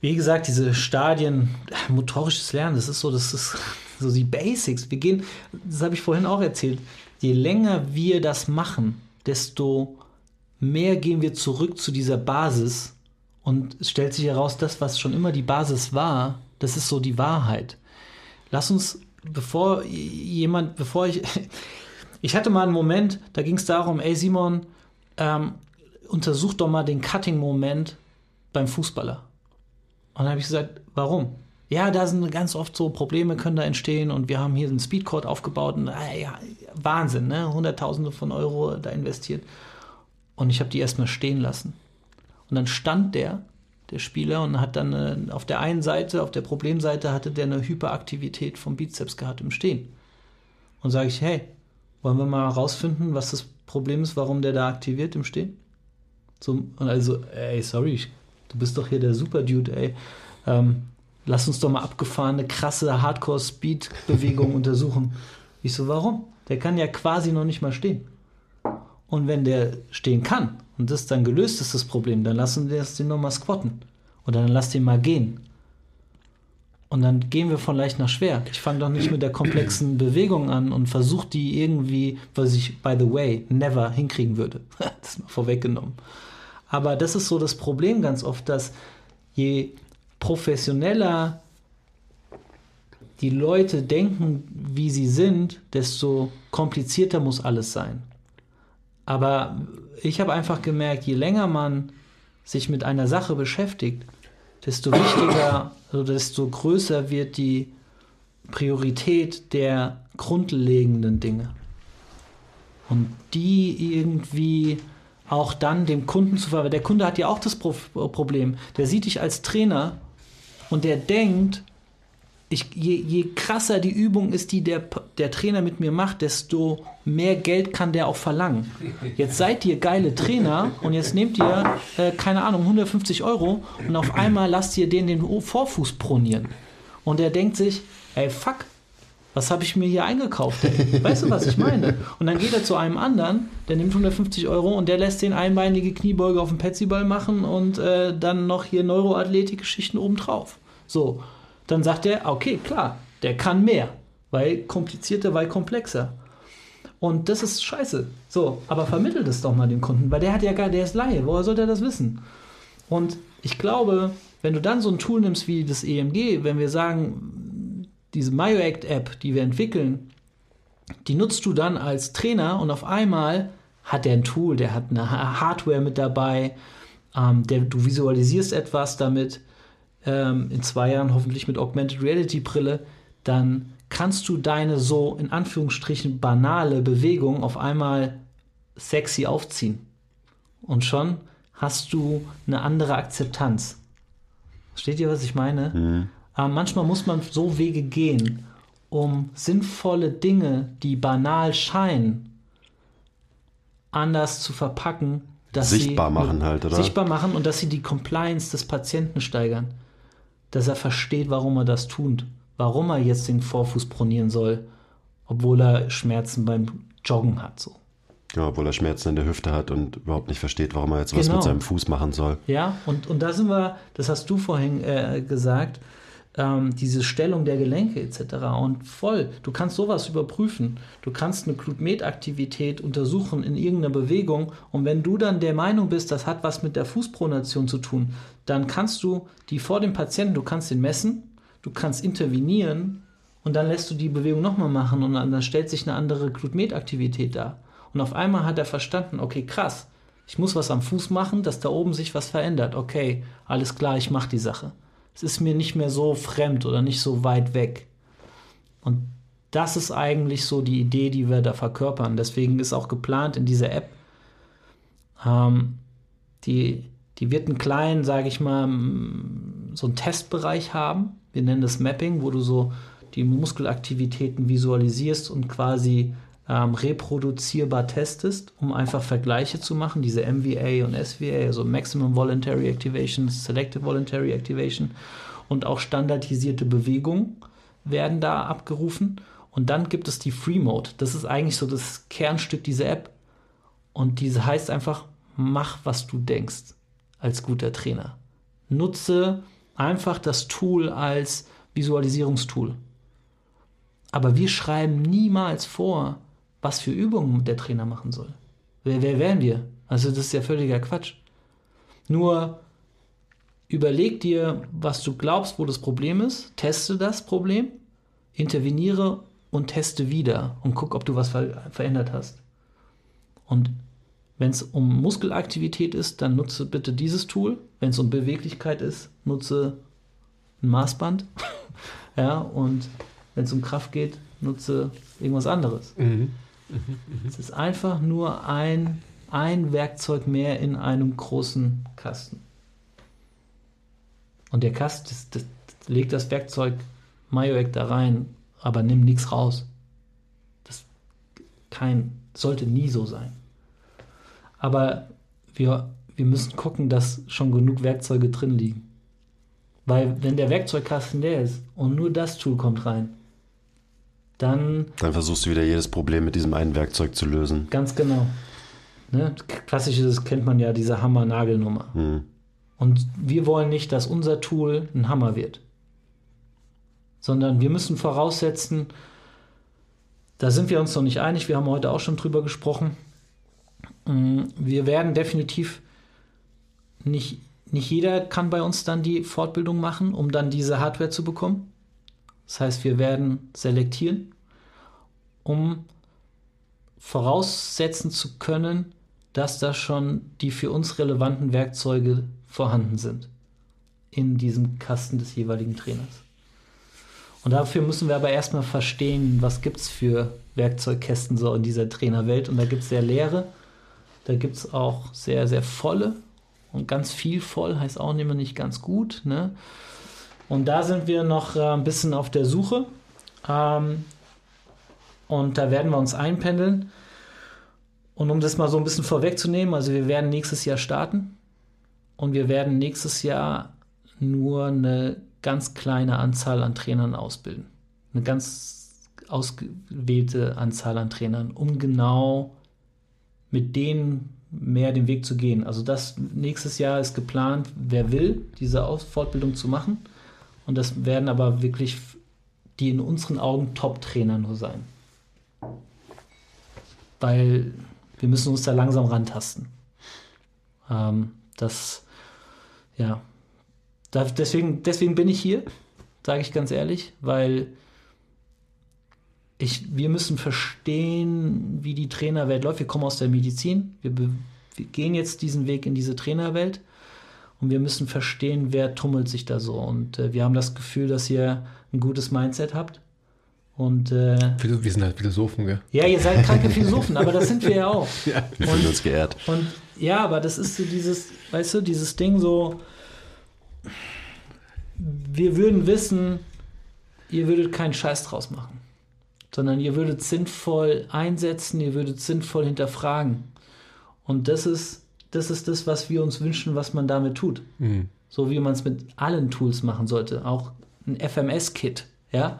wie gesagt, diese Stadien, motorisches Lernen, das ist so, das ist so die Basics. Wir gehen, das habe ich vorhin auch erzählt, je länger wir das machen, desto mehr gehen wir zurück zu dieser Basis und es stellt sich heraus, das, was schon immer die Basis war, das ist so die Wahrheit. Lass uns, bevor jemand, bevor ich, ich hatte mal einen Moment, da ging es darum, ey Simon, ähm, untersuch doch mal den Cutting-Moment beim Fußballer. Und dann habe ich gesagt, warum? Ja, da sind ganz oft so Probleme können da entstehen und wir haben hier einen Speedcourt aufgebaut und äh, ja, Wahnsinn, ne? Hunderttausende von Euro da investiert. Und ich habe die erstmal stehen lassen. Und dann stand der der Spieler, und hat dann äh, auf der einen Seite, auf der Problemseite, hatte der eine Hyperaktivität vom Bizeps gehabt im Stehen. Und sage ich, hey, wollen wir mal herausfinden, was das Problem ist, warum der da aktiviert im Stehen? So, und also, ey, sorry, du bist doch hier der Super-Dude, ey. Ähm, lass uns doch mal abgefahrene, krasse Hardcore-Speed-Bewegung untersuchen. Ich so, warum? Der kann ja quasi noch nicht mal stehen. Und wenn der stehen kann und das dann gelöst ist, das Problem, dann lassen wir es den nochmal squatten. Oder dann lass den mal gehen. Und dann gehen wir von leicht nach schwer. Ich fange doch nicht mit der komplexen Bewegung an und versuche die irgendwie, was ich, by the way, never hinkriegen würde. das ist mal vorweggenommen. Aber das ist so das Problem ganz oft, dass je professioneller die Leute denken, wie sie sind, desto komplizierter muss alles sein. Aber ich habe einfach gemerkt, je länger man sich mit einer Sache beschäftigt, desto wichtiger, also desto größer wird die Priorität der grundlegenden Dinge. Und die irgendwie auch dann dem Kunden zu verwenden. Der Kunde hat ja auch das Pro Problem. Der sieht dich als Trainer und der denkt, ich, je, je, krasser die Übung ist, die der, der Trainer mit mir macht, desto mehr Geld kann der auch verlangen. Jetzt seid ihr geile Trainer und jetzt nehmt ihr, äh, keine Ahnung, 150 Euro und auf einmal lasst ihr den den Vorfuß pronieren. Und er denkt sich, ey, fuck, was habe ich mir hier eingekauft? Ey? Weißt du, was ich meine? Und dann geht er zu einem anderen, der nimmt 150 Euro und der lässt den einbeinige Kniebeuge auf dem Petsyball machen und äh, dann noch hier Neuroathletik-Geschichten obendrauf. So, dann sagt er, okay, klar, der kann mehr, weil komplizierter, weil komplexer. Und das ist scheiße. So, aber vermittelt es doch mal dem Kunden, weil der hat ja gar, der ist Laie, woher soll der das wissen? Und ich glaube, wenn du dann so ein Tool nimmst wie das EMG, wenn wir sagen, diese MyoAct-App, die wir entwickeln, die nutzt du dann als Trainer und auf einmal hat der ein Tool, der hat eine Hardware mit dabei, ähm, der, du visualisierst etwas damit, ähm, in zwei Jahren hoffentlich mit Augmented Reality Brille, dann kannst du deine so in Anführungsstrichen banale Bewegung auf einmal sexy aufziehen. Und schon hast du eine andere Akzeptanz. Versteht ihr, was ich meine? Mhm. Aber manchmal muss man so Wege gehen, um sinnvolle Dinge, die banal scheinen, anders zu verpacken, dass sichtbar sie machen halt, oder? Sichtbar machen und dass sie die Compliance des Patienten steigern dass er versteht, warum er das tut. Warum er jetzt den Vorfuß pronieren soll, obwohl er Schmerzen beim Joggen hat. So. Ja, obwohl er Schmerzen in der Hüfte hat und überhaupt nicht versteht, warum er jetzt was genau. mit seinem Fuß machen soll. Ja, und, und da sind wir, das hast du vorhin äh, gesagt, ähm, diese Stellung der Gelenke etc. Und voll, du kannst sowas überprüfen. Du kannst eine Glutmetaktivität untersuchen in irgendeiner Bewegung und wenn du dann der Meinung bist, das hat was mit der Fußpronation zu tun, dann kannst du die vor dem Patienten, du kannst den messen, du kannst intervenieren und dann lässt du die Bewegung nochmal machen und dann stellt sich eine andere Glutmetaktivität dar. Und auf einmal hat er verstanden, okay, krass, ich muss was am Fuß machen, dass da oben sich was verändert. Okay, alles klar, ich mache die Sache es ist mir nicht mehr so fremd oder nicht so weit weg. Und das ist eigentlich so die Idee, die wir da verkörpern. Deswegen ist auch geplant in dieser App, ähm, die, die wird einen kleinen, sage ich mal, so einen Testbereich haben. Wir nennen das Mapping, wo du so die Muskelaktivitäten visualisierst und quasi ähm, reproduzierbar testest, um einfach Vergleiche zu machen, diese MVA und SVA, also Maximum Voluntary Activation, Selective Voluntary Activation und auch standardisierte Bewegungen werden da abgerufen. Und dann gibt es die Free Mode. Das ist eigentlich so das Kernstück dieser App. Und diese heißt einfach, mach, was du denkst als guter Trainer. Nutze einfach das Tool als Visualisierungstool. Aber wir schreiben niemals vor, was für Übungen der Trainer machen soll. Wer, wer wären wir? Also das ist ja völliger Quatsch. Nur überleg dir, was du glaubst, wo das Problem ist, teste das Problem, interveniere und teste wieder und guck, ob du was ver verändert hast. Und wenn es um Muskelaktivität ist, dann nutze bitte dieses Tool. Wenn es um Beweglichkeit ist, nutze ein Maßband. ja, und wenn es um Kraft geht, nutze irgendwas anderes. Mhm. Es ist einfach nur ein, ein Werkzeug mehr in einem großen Kasten. Und der Kasten das, das, legt das Werkzeug Mayoek da rein, aber nimm nichts raus. Das kein, sollte nie so sein. Aber wir, wir müssen gucken, dass schon genug Werkzeuge drin liegen. Weil wenn der Werkzeugkasten leer ist und nur das Tool kommt rein, dann. Dann versuchst du wieder jedes Problem mit diesem einen Werkzeug zu lösen. Ganz genau. Ne? Klassisches kennt man ja, diese Hammer-Nagel-Nummer. Mhm. Und wir wollen nicht, dass unser Tool ein Hammer wird. sondern wir müssen voraussetzen, da sind wir uns noch nicht einig, wir haben heute auch schon drüber gesprochen. Mm, wir werden definitiv nicht, nicht jeder kann bei uns dann die Fortbildung machen, um dann diese Hardware zu bekommen. Das heißt, wir werden selektieren, um voraussetzen zu können, dass da schon die für uns relevanten Werkzeuge vorhanden sind in diesem Kasten des jeweiligen Trainers. Und dafür müssen wir aber erstmal verstehen, was gibt es für Werkzeugkästen so in dieser Trainerwelt. Und da gibt es sehr leere, da gibt es auch sehr, sehr volle. Und ganz viel voll heißt auch immer nicht ganz gut. Ne? Und da sind wir noch äh, ein bisschen auf der Suche. Ähm, und da werden wir uns einpendeln. Und um das mal so ein bisschen vorwegzunehmen, also wir werden nächstes Jahr starten. Und wir werden nächstes Jahr nur eine ganz kleine Anzahl an Trainern ausbilden. Eine ganz ausgewählte Anzahl an Trainern, um genau mit denen mehr den Weg zu gehen. Also das nächstes Jahr ist geplant, wer will, diese Fortbildung zu machen. Und das werden aber wirklich die in unseren Augen Top-Trainer nur sein. Weil wir müssen uns da langsam rantasten. Ähm, das, ja, deswegen, deswegen bin ich hier, sage ich ganz ehrlich, weil ich, wir müssen verstehen, wie die Trainerwelt läuft. Wir kommen aus der Medizin, wir, wir gehen jetzt diesen Weg in diese Trainerwelt und wir müssen verstehen, wer tummelt sich da so. Und äh, wir haben das Gefühl, dass ihr ein gutes Mindset habt. Und, äh, wir sind halt Philosophen, gell? Ja, ihr seid kranke Philosophen, aber das sind wir ja auch. Ja, wir fühlen uns geehrt. Und ja, aber das ist so dieses, weißt du, dieses Ding so, wir würden wissen, ihr würdet keinen Scheiß draus machen, sondern ihr würdet sinnvoll einsetzen, ihr würdet sinnvoll hinterfragen. Und das ist das, ist das was wir uns wünschen, was man damit tut. Mhm. So wie man es mit allen Tools machen sollte. Auch ein FMS-Kit, ja.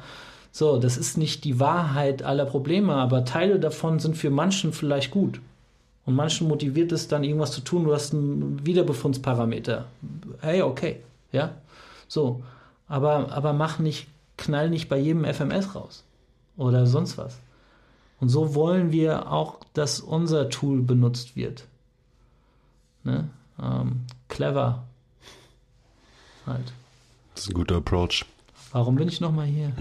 So, das ist nicht die Wahrheit aller Probleme, aber Teile davon sind für manchen vielleicht gut. Und manchen motiviert es dann, irgendwas zu tun. Du hast einen Wiederbefundsparameter. Hey, okay. Ja. So. Aber, aber mach nicht, knall nicht bei jedem FMS raus. Oder sonst was. Und so wollen wir auch, dass unser Tool benutzt wird. Ne? Ähm, clever. Halt. Das ist ein guter Approach. Warum bin ich nochmal hier?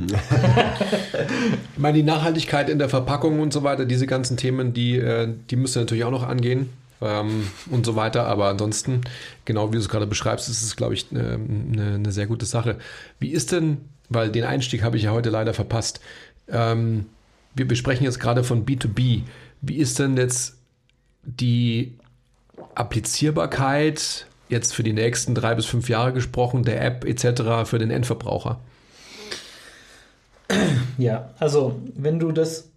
ich meine, die Nachhaltigkeit in der Verpackung und so weiter, diese ganzen Themen, die, äh, die müsst ihr natürlich auch noch angehen ähm, und so weiter. Aber ansonsten, genau wie du es gerade beschreibst, ist es, glaube ich, eine, eine, sehr gute Sache. Wie ist denn, weil den Einstieg habe ich ja heute leider verpasst, ähm, wir besprechen jetzt gerade von B2B. Wie ist denn jetzt die Applizierbarkeit jetzt für die nächsten drei bis fünf Jahre gesprochen, der App etc. für den Endverbraucher? Ja, also wenn du das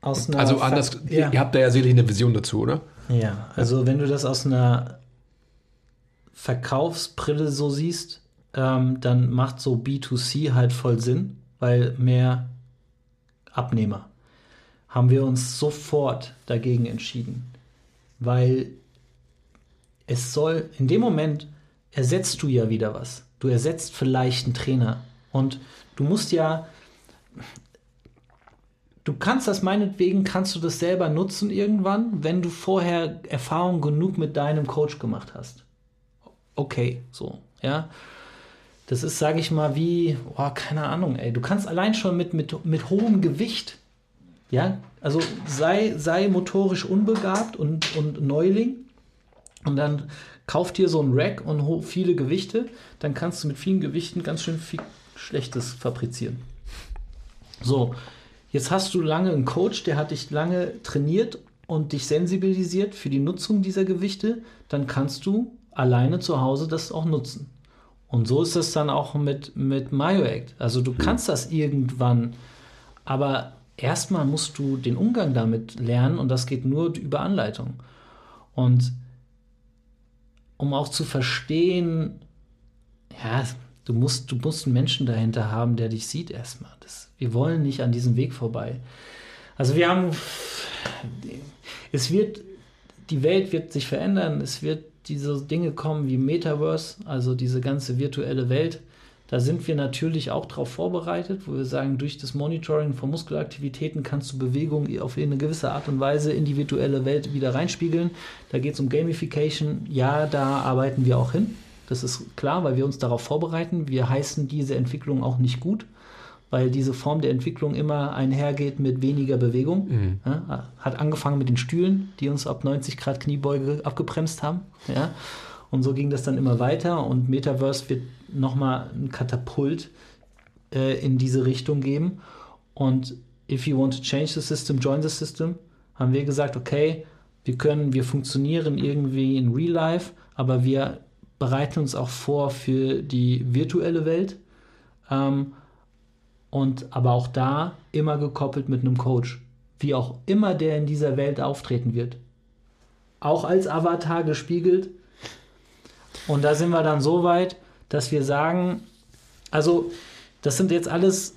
aus einer. Also anders, ja. ihr habt da ja sicherlich eine Vision dazu, oder? Ja, also wenn du das aus einer Verkaufsbrille so siehst, ähm, dann macht so B2C halt voll Sinn, weil mehr Abnehmer. Haben wir uns sofort dagegen entschieden, weil es soll, in dem Moment ersetzt du ja wieder was. Du ersetzt vielleicht einen Trainer. Und du musst ja, du kannst das meinetwegen, kannst du das selber nutzen irgendwann, wenn du vorher Erfahrung genug mit deinem Coach gemacht hast. Okay, so, ja. Das ist, sage ich mal, wie, oh, keine Ahnung, ey, du kannst allein schon mit, mit, mit hohem Gewicht, ja, also sei, sei motorisch unbegabt und, und Neuling, und dann kauf dir so ein Rack und viele Gewichte, dann kannst du mit vielen Gewichten ganz schön viel Schlechtes fabrizieren. So, jetzt hast du lange einen Coach, der hat dich lange trainiert und dich sensibilisiert für die Nutzung dieser Gewichte, dann kannst du alleine zu Hause das auch nutzen. Und so ist es dann auch mit, mit MyoAct. Also du kannst das irgendwann, aber erstmal musst du den Umgang damit lernen und das geht nur über Anleitung. Und um auch zu verstehen, ja, du musst, du musst einen Menschen dahinter haben, der dich sieht erstmal. Das, wir wollen nicht an diesem Weg vorbei. Also wir haben, es wird, die Welt wird sich verändern, es wird diese Dinge kommen wie Metaverse, also diese ganze virtuelle Welt. Da sind wir natürlich auch darauf vorbereitet, wo wir sagen, durch das Monitoring von Muskelaktivitäten kannst du Bewegung auf eine gewisse Art und Weise in die virtuelle Welt wieder reinspiegeln. Da geht es um Gamification. Ja, da arbeiten wir auch hin. Das ist klar, weil wir uns darauf vorbereiten. Wir heißen diese Entwicklung auch nicht gut, weil diese Form der Entwicklung immer einhergeht mit weniger Bewegung. Mhm. Ja, hat angefangen mit den Stühlen, die uns ab 90 Grad Kniebeuge abgebremst haben. Ja. Und so ging das dann immer weiter und Metaverse wird nochmal ein Katapult äh, in diese Richtung geben. Und if you want to change the system, join the system, haben wir gesagt, okay, wir können, wir funktionieren irgendwie in Real Life, aber wir bereiten uns auch vor für die virtuelle Welt. Ähm, und aber auch da immer gekoppelt mit einem Coach. Wie auch immer der in dieser Welt auftreten wird. Auch als Avatar gespiegelt, und da sind wir dann so weit, dass wir sagen, also das sind jetzt alles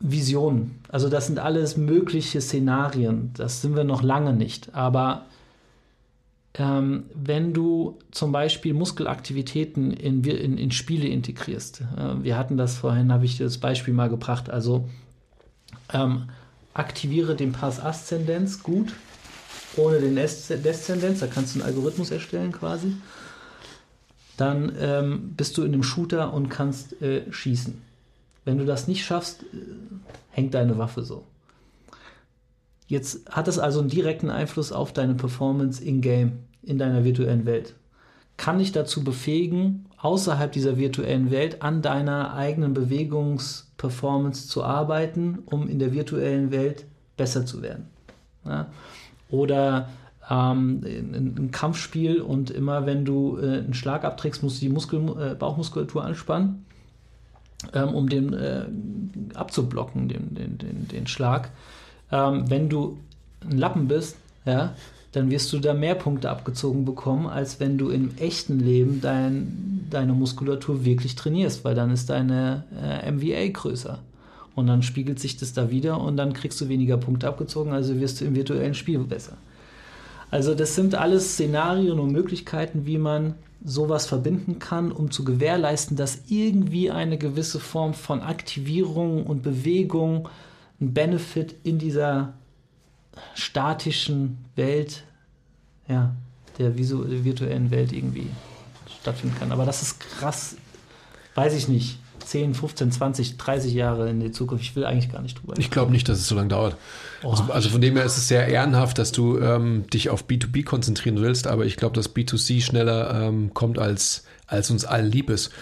Visionen, also das sind alles mögliche Szenarien, das sind wir noch lange nicht, aber ähm, wenn du zum Beispiel Muskelaktivitäten in, in, in Spiele integrierst, äh, wir hatten das vorhin, habe ich dir das Beispiel mal gebracht, also ähm, aktiviere den Pass Aszendenz gut, ohne den Deszendenz, da kannst du einen Algorithmus erstellen quasi dann ähm, bist du in einem Shooter und kannst äh, schießen. Wenn du das nicht schaffst, äh, hängt deine Waffe so. Jetzt hat es also einen direkten Einfluss auf deine Performance in-game, in deiner virtuellen Welt. Kann dich dazu befähigen, außerhalb dieser virtuellen Welt an deiner eigenen Bewegungsperformance zu arbeiten, um in der virtuellen Welt besser zu werden. Ja? Oder ähm, ein, Kampfspiel und immer wenn du äh, einen Schlag abträgst, musst du die Muskel, äh, Bauchmuskulatur anspannen, ähm, um den äh, abzublocken, den, den, den, den Schlag. Ähm, wenn du ein Lappen bist, ja, dann wirst du da mehr Punkte abgezogen bekommen, als wenn du im echten Leben dein, deine Muskulatur wirklich trainierst, weil dann ist deine äh, MVA größer. Und dann spiegelt sich das da wieder und dann kriegst du weniger Punkte abgezogen, also wirst du im virtuellen Spiel besser. Also das sind alles Szenarien und Möglichkeiten, wie man sowas verbinden kann, um zu gewährleisten, dass irgendwie eine gewisse Form von Aktivierung und Bewegung, ein Benefit in dieser statischen Welt, ja, der virtuellen Welt irgendwie stattfinden kann. Aber das ist krass, weiß ich nicht. 10, 15, 20, 30 Jahre in die Zukunft. Ich will eigentlich gar nicht drüber. Ich glaube nicht, dass es so lange dauert. Oh. Also, also, von dem her ist es sehr ehrenhaft, dass du ähm, dich auf B2B konzentrieren willst, aber ich glaube, dass B2C schneller ähm, kommt, als, als uns allen lieb ist.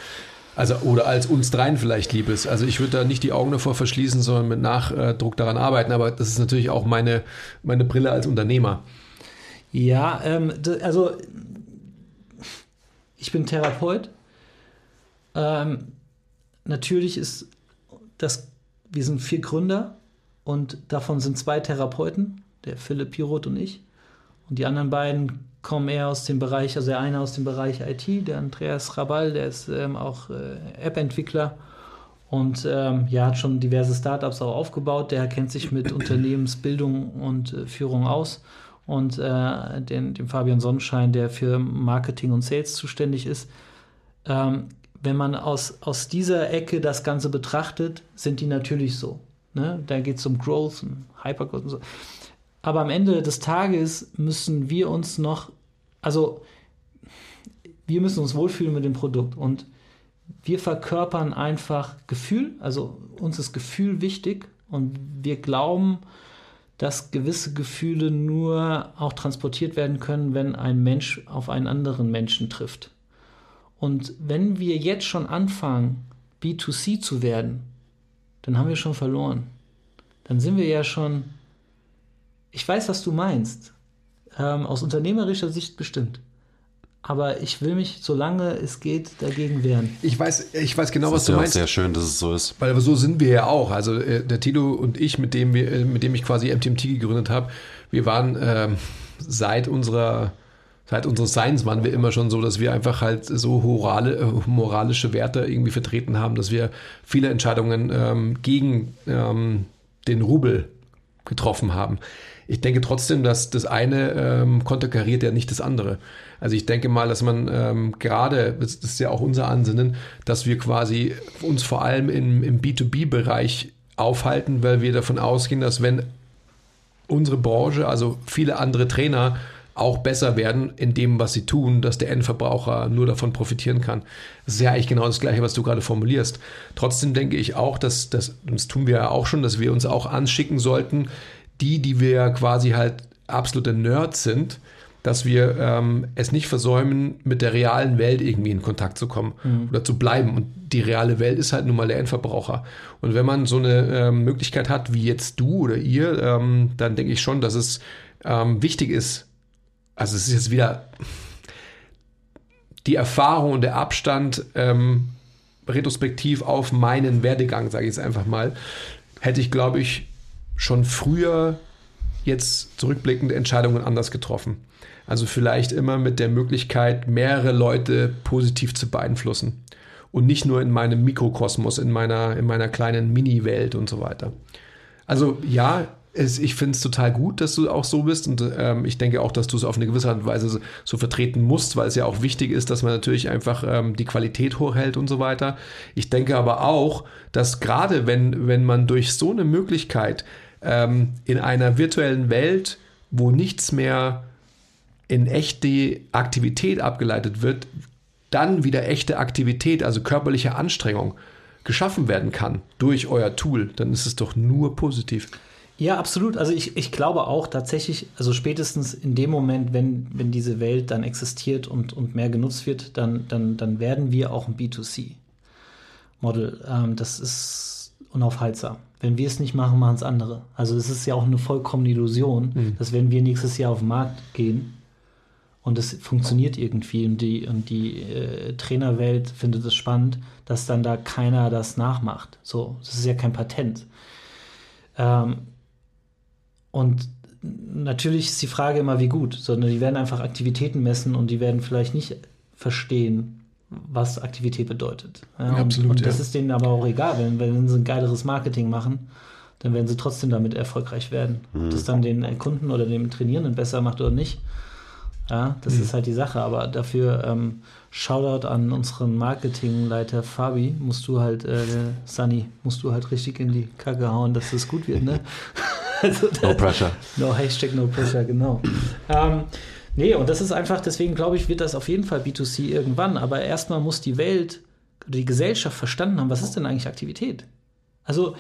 Also, oder als uns dreien vielleicht lieb ist. Also ich würde da nicht die Augen davor verschließen, sondern mit Nachdruck daran arbeiten. Aber das ist natürlich auch meine, meine Brille als Unternehmer. Ja, ähm, also ich bin Therapeut. Ähm, natürlich ist das, wir sind vier Gründer und davon sind zwei Therapeuten, der Philipp Piroth und ich. Und die anderen beiden kommen eher aus dem Bereich, also der eine aus dem Bereich IT, der Andreas Rabal, der ist ähm, auch äh, App-Entwickler und ähm, ja, hat schon diverse Startups auch aufgebaut. Der kennt sich mit Unternehmensbildung und äh, Führung aus. Und äh, den, dem Fabian Sonnenschein, der für Marketing und Sales zuständig ist. Ähm, wenn man aus, aus dieser Ecke das Ganze betrachtet, sind die natürlich so. Ne? Da geht es um Growth und Hypergrowth und so. Aber am Ende des Tages müssen wir uns noch, also wir müssen uns wohlfühlen mit dem Produkt und wir verkörpern einfach Gefühl, also uns ist Gefühl wichtig und wir glauben, dass gewisse Gefühle nur auch transportiert werden können, wenn ein Mensch auf einen anderen Menschen trifft. Und wenn wir jetzt schon anfangen, B2C zu werden, dann haben wir schon verloren. Dann sind wir ja schon. Ich weiß, was du meinst. Ähm, aus unternehmerischer Sicht bestimmt. Aber ich will mich, solange es geht, dagegen wehren. Ich weiß, ich weiß genau, das was du ja meinst. Sehr schön, dass es so ist. Weil so sind wir ja auch. Also äh, der Tilo und ich, mit dem wir, äh, mit dem ich quasi MTMT gegründet habe, wir waren ähm, seit unserer seit unseres Seins waren wir immer schon so, dass wir einfach halt so morale, äh, moralische Werte irgendwie vertreten haben, dass wir viele Entscheidungen ähm, gegen ähm, den Rubel getroffen haben. Ich denke trotzdem, dass das eine ähm, konterkariert ja nicht das andere. Also ich denke mal, dass man ähm, gerade, das ist ja auch unser Ansinnen, dass wir quasi uns vor allem im, im B2B-Bereich aufhalten, weil wir davon ausgehen, dass wenn unsere Branche, also viele andere Trainer, auch besser werden in dem, was sie tun, dass der Endverbraucher nur davon profitieren kann. Das ist ja eigentlich genau das Gleiche, was du gerade formulierst. Trotzdem denke ich auch, dass das, das tun wir ja auch schon, dass wir uns auch anschicken sollten, die, die wir quasi halt absolute Nerds sind, dass wir ähm, es nicht versäumen, mit der realen Welt irgendwie in Kontakt zu kommen mhm. oder zu bleiben. Und die reale Welt ist halt nun mal der Endverbraucher. Und wenn man so eine ähm, Möglichkeit hat, wie jetzt du oder ihr, ähm, dann denke ich schon, dass es ähm, wichtig ist. Also es ist jetzt wieder die Erfahrung und der Abstand ähm, retrospektiv auf meinen Werdegang, sage ich jetzt einfach mal, hätte ich, glaube ich, schon früher jetzt zurückblickend Entscheidungen anders getroffen. Also vielleicht immer mit der Möglichkeit, mehrere Leute positiv zu beeinflussen. Und nicht nur in meinem Mikrokosmos, in meiner, in meiner kleinen Mini-Welt und so weiter. Also ja, es, ich finde es total gut, dass du auch so bist und ähm, ich denke auch, dass du es auf eine gewisse Art und Weise so, so, vertreten musst, weil es ja auch wichtig ist, dass man natürlich einfach ähm, die Qualität hochhält und so weiter. Ich denke aber auch, dass gerade wenn, wenn man durch so eine Möglichkeit ähm, in einer virtuellen Welt, wo nichts mehr in echte Aktivität abgeleitet wird, dann wieder echte Aktivität, also körperliche Anstrengung geschaffen werden kann durch euer Tool, dann ist es doch nur positiv. Ja, absolut. Also ich, ich glaube auch tatsächlich, also spätestens in dem Moment, wenn, wenn diese Welt dann existiert und, und mehr genutzt wird, dann, dann, dann werden wir auch ein B2C-Model. Ähm, das ist unaufhaltsam. Wenn wir es nicht machen, machen es andere. Also es ist ja auch eine vollkommene Illusion, mhm. dass wenn wir nächstes Jahr auf den Markt gehen und es funktioniert irgendwie und die, und die äh, Trainerwelt findet es spannend, dass dann da keiner das nachmacht. So, das ist ja kein Patent. Ähm, und natürlich ist die Frage immer, wie gut, sondern die werden einfach Aktivitäten messen und die werden vielleicht nicht verstehen, was Aktivität bedeutet. Ja, und, Absolut. Und das ja. ist denen aber auch egal, wenn, wenn sie ein geileres Marketing machen, dann werden sie trotzdem damit erfolgreich werden. Mhm. Ob das dann den Kunden oder dem Trainierenden besser macht oder nicht, ja, das mhm. ist halt die Sache. Aber dafür ähm, Shoutout an unseren Marketingleiter Fabi, musst du halt, äh, Sunny, musst du halt richtig in die Kacke hauen, dass das gut wird, ne? also, no pressure. No Hashtag no pressure, genau. ähm, Nee, und das ist einfach, deswegen glaube ich, wird das auf jeden Fall B2C irgendwann. Aber erstmal muss die Welt oder die Gesellschaft verstanden haben, was ist denn eigentlich Aktivität? Also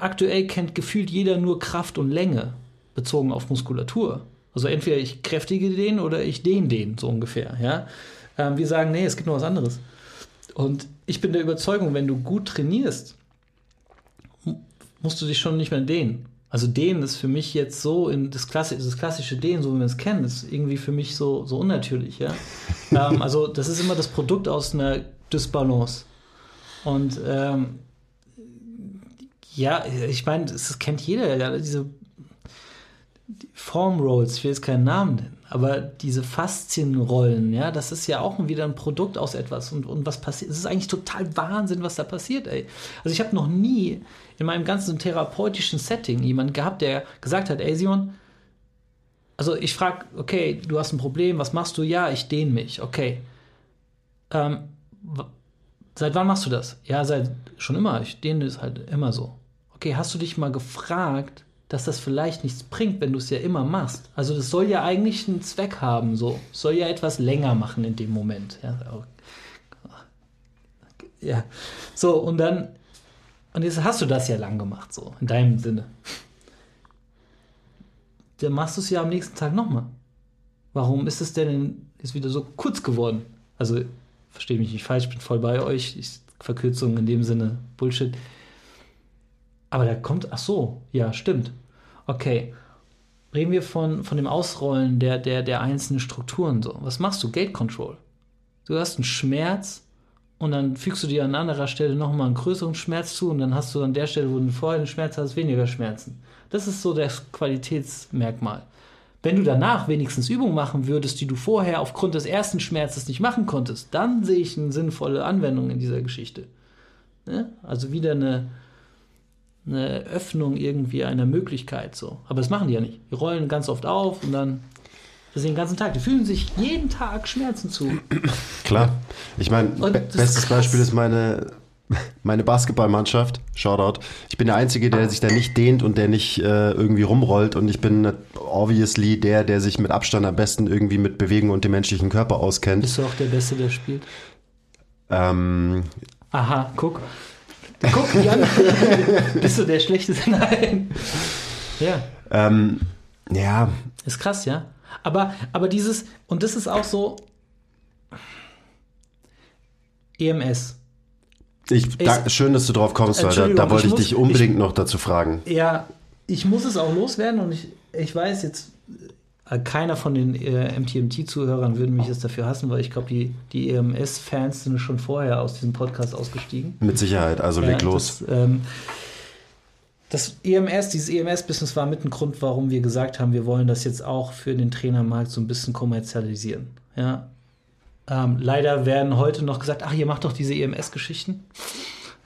aktuell kennt gefühlt jeder nur Kraft und Länge bezogen auf Muskulatur. Also entweder ich kräftige den oder ich dehne den, so ungefähr. Ja? Ähm, wir sagen, nee, es gibt noch was anderes. Und ich bin der Überzeugung, wenn du gut trainierst, musst du dich schon nicht mehr dehnen. Also Dehnen ist für mich jetzt so in das klassische, das klassische Dehnen, so wie wir es kennen, ist irgendwie für mich so, so unnatürlich, ja. ähm, also das ist immer das Produkt aus einer Dysbalance. Und ähm, ja, ich meine, das kennt jeder, ja, diese Form Rolls, ich will jetzt keinen Namen nennen, aber diese Faszienrollen, ja, das ist ja auch wieder ein Produkt aus etwas. Und, und was passiert? Es ist eigentlich total Wahnsinn, was da passiert, ey. Also ich habe noch nie in meinem ganzen therapeutischen Setting jemanden gehabt, der gesagt hat, ey Simon, also ich frage, okay, du hast ein Problem, was machst du? Ja, ich dehne mich, okay. Ähm, seit wann machst du das? Ja, seit schon immer, ich dehne es halt immer so. Okay, hast du dich mal gefragt, dass das vielleicht nichts bringt, wenn du es ja immer machst? Also das soll ja eigentlich einen Zweck haben, so. Soll ja etwas länger machen in dem Moment. Ja, ja. so, und dann und jetzt hast du das ja lang gemacht, so, in deinem Sinne. Dann machst du es ja am nächsten Tag nochmal. Warum ist es denn jetzt wieder so kurz geworden? Also, verstehe mich nicht falsch, ich bin voll bei euch. Ich, Verkürzung in dem Sinne, Bullshit. Aber da kommt, ach so, ja, stimmt. Okay. Reden wir von, von dem Ausrollen der, der, der einzelnen Strukturen so. Was machst du? Gate Control. Du hast einen Schmerz, und dann fügst du dir an anderer Stelle nochmal einen größeren Schmerz zu und dann hast du an der Stelle, wo du vorher einen Schmerz hast, weniger Schmerzen. Das ist so das Qualitätsmerkmal. Wenn du danach wenigstens Übungen machen würdest, die du vorher aufgrund des ersten Schmerzes nicht machen konntest, dann sehe ich eine sinnvolle Anwendung in dieser Geschichte. Ne? Also wieder eine, eine Öffnung irgendwie einer Möglichkeit so. Aber das machen die ja nicht. Die rollen ganz oft auf und dann das den ganzen Tag. Die fühlen sich jeden Tag Schmerzen zu. Klar. Ich meine, be ist bestes krass. Beispiel ist meine, meine Basketballmannschaft. Shoutout. Ich bin der Einzige, der sich da nicht dehnt und der nicht äh, irgendwie rumrollt. Und ich bin obviously der, der sich mit Abstand am besten irgendwie mit Bewegung und dem menschlichen Körper auskennt. Bist du auch der Beste, der spielt? Ähm, Aha, guck. Guck, Jan. Bist du der Schlechteste? Nein. Ja. ähm, ja, Ist krass, ja. Aber, aber dieses, und das ist auch so EMS. ich, da, schön, dass du drauf kommst, weil da, da wollte ich ich, muss- dich unbedingt noch dazu fragen. Ja, ich muss es auch loswerden und ich, ich weiß jetzt, keiner von den äh, MTMT-Zuhörern würde mich jetzt dafür hassen, weil ich glaube, die, die EMS-Fans sind schon vorher aus diesem Podcast ausgestiegen. Mit Sicherheit, also leg los. Das, ähm, das EMS, dieses EMS-Business war mit ein Grund, warum wir gesagt haben, wir wollen das jetzt auch für den Trainermarkt so ein bisschen kommerzialisieren. Ja. Ähm, leider werden heute noch gesagt, ach, ihr macht doch diese EMS-Geschichten.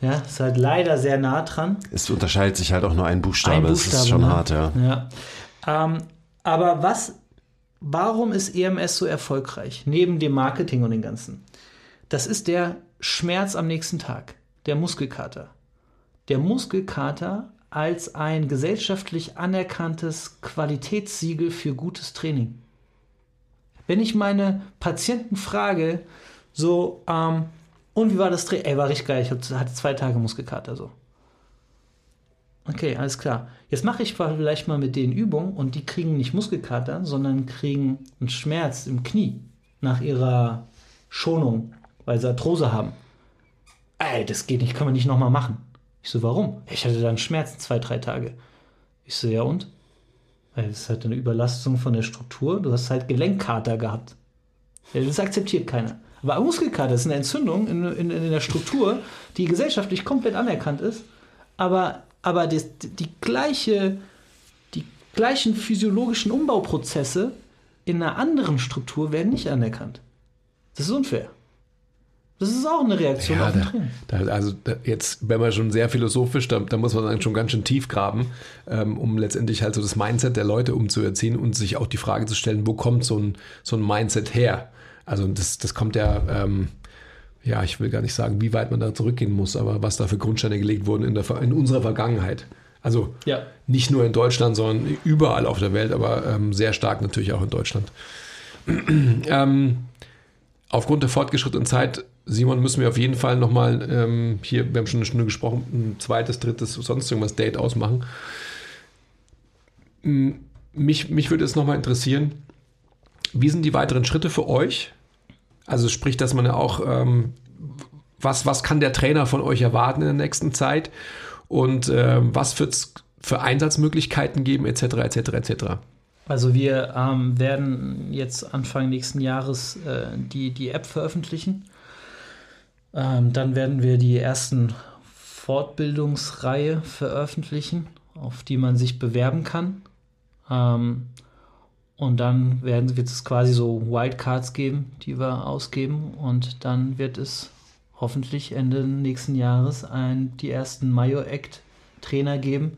Ja, ist halt leider sehr nah dran. Es unterscheidet sich halt auch nur ein Buchstabe. Ein das ist Buchstabe, schon ne? hart, ja. Ja. Ähm, aber was, warum ist EMS so erfolgreich? Neben dem Marketing und dem Ganzen. Das ist der Schmerz am nächsten Tag, der Muskelkater. Der Muskelkater als ein gesellschaftlich anerkanntes Qualitätssiegel für gutes Training. Wenn ich meine Patienten frage, so, ähm, und wie war das Training? Ey, war richtig geil, ich hatte zwei Tage Muskelkater so. Okay, alles klar. Jetzt mache ich vielleicht mal mit denen Übungen und die kriegen nicht Muskelkater, sondern kriegen einen Schmerz im Knie nach ihrer Schonung, weil sie Arthrose haben. Ey, das geht nicht, kann man nicht nochmal machen. Ich so, warum? Ich hatte dann Schmerzen zwei, drei Tage. Ich so, ja und? Weil das ist halt eine Überlastung von der Struktur. Du hast halt Gelenkkater gehabt. Das akzeptiert keiner. Aber Muskelkater ist eine Entzündung in, in, in der Struktur, die gesellschaftlich komplett anerkannt ist, aber, aber das, die, gleiche, die gleichen physiologischen Umbauprozesse in einer anderen Struktur werden nicht anerkannt. Das ist unfair. Das ist auch eine Reaktion Ja, auf den da, Training. da, also da, jetzt, wenn man schon sehr philosophisch, da, da muss man dann schon ganz schön tief graben, ähm, um letztendlich halt so das Mindset der Leute umzuerziehen und sich auch die Frage zu stellen, wo kommt so ein, so ein Mindset her? Also das, das kommt ja, ähm, ja, ich will gar nicht sagen, wie weit man da zurückgehen muss, aber was da für Grundsteine gelegt wurden in, der, in unserer Vergangenheit. Also Ja. nicht nur in Deutschland, sondern überall auf der Welt, aber ähm, sehr stark natürlich auch in Deutschland. ähm, aufgrund der fortgeschrittenen Zeit, Simon, müssen wir auf jeden Fall nochmal ähm, hier, wir haben schon eine Stunde gesprochen, ein zweites, drittes, sonst irgendwas Date ausmachen. Mich, mich würde es nochmal interessieren, wie sind die weiteren Schritte für euch? Also sprich, dass man ja auch, ähm, was, was kann der Trainer von euch erwarten in der nächsten Zeit und ähm, was wird es für Einsatzmöglichkeiten geben, etc., etc., etc. Also wir ähm, werden jetzt Anfang nächsten Jahres äh, die, die App veröffentlichen. Ähm, dann werden wir die ersten Fortbildungsreihe veröffentlichen, auf die man sich bewerben kann. Ähm, und dann werden, wird es quasi so Wildcards geben, die wir ausgeben. Und dann wird es hoffentlich Ende nächsten Jahres ein, die ersten Mayo-Act-Trainer geben,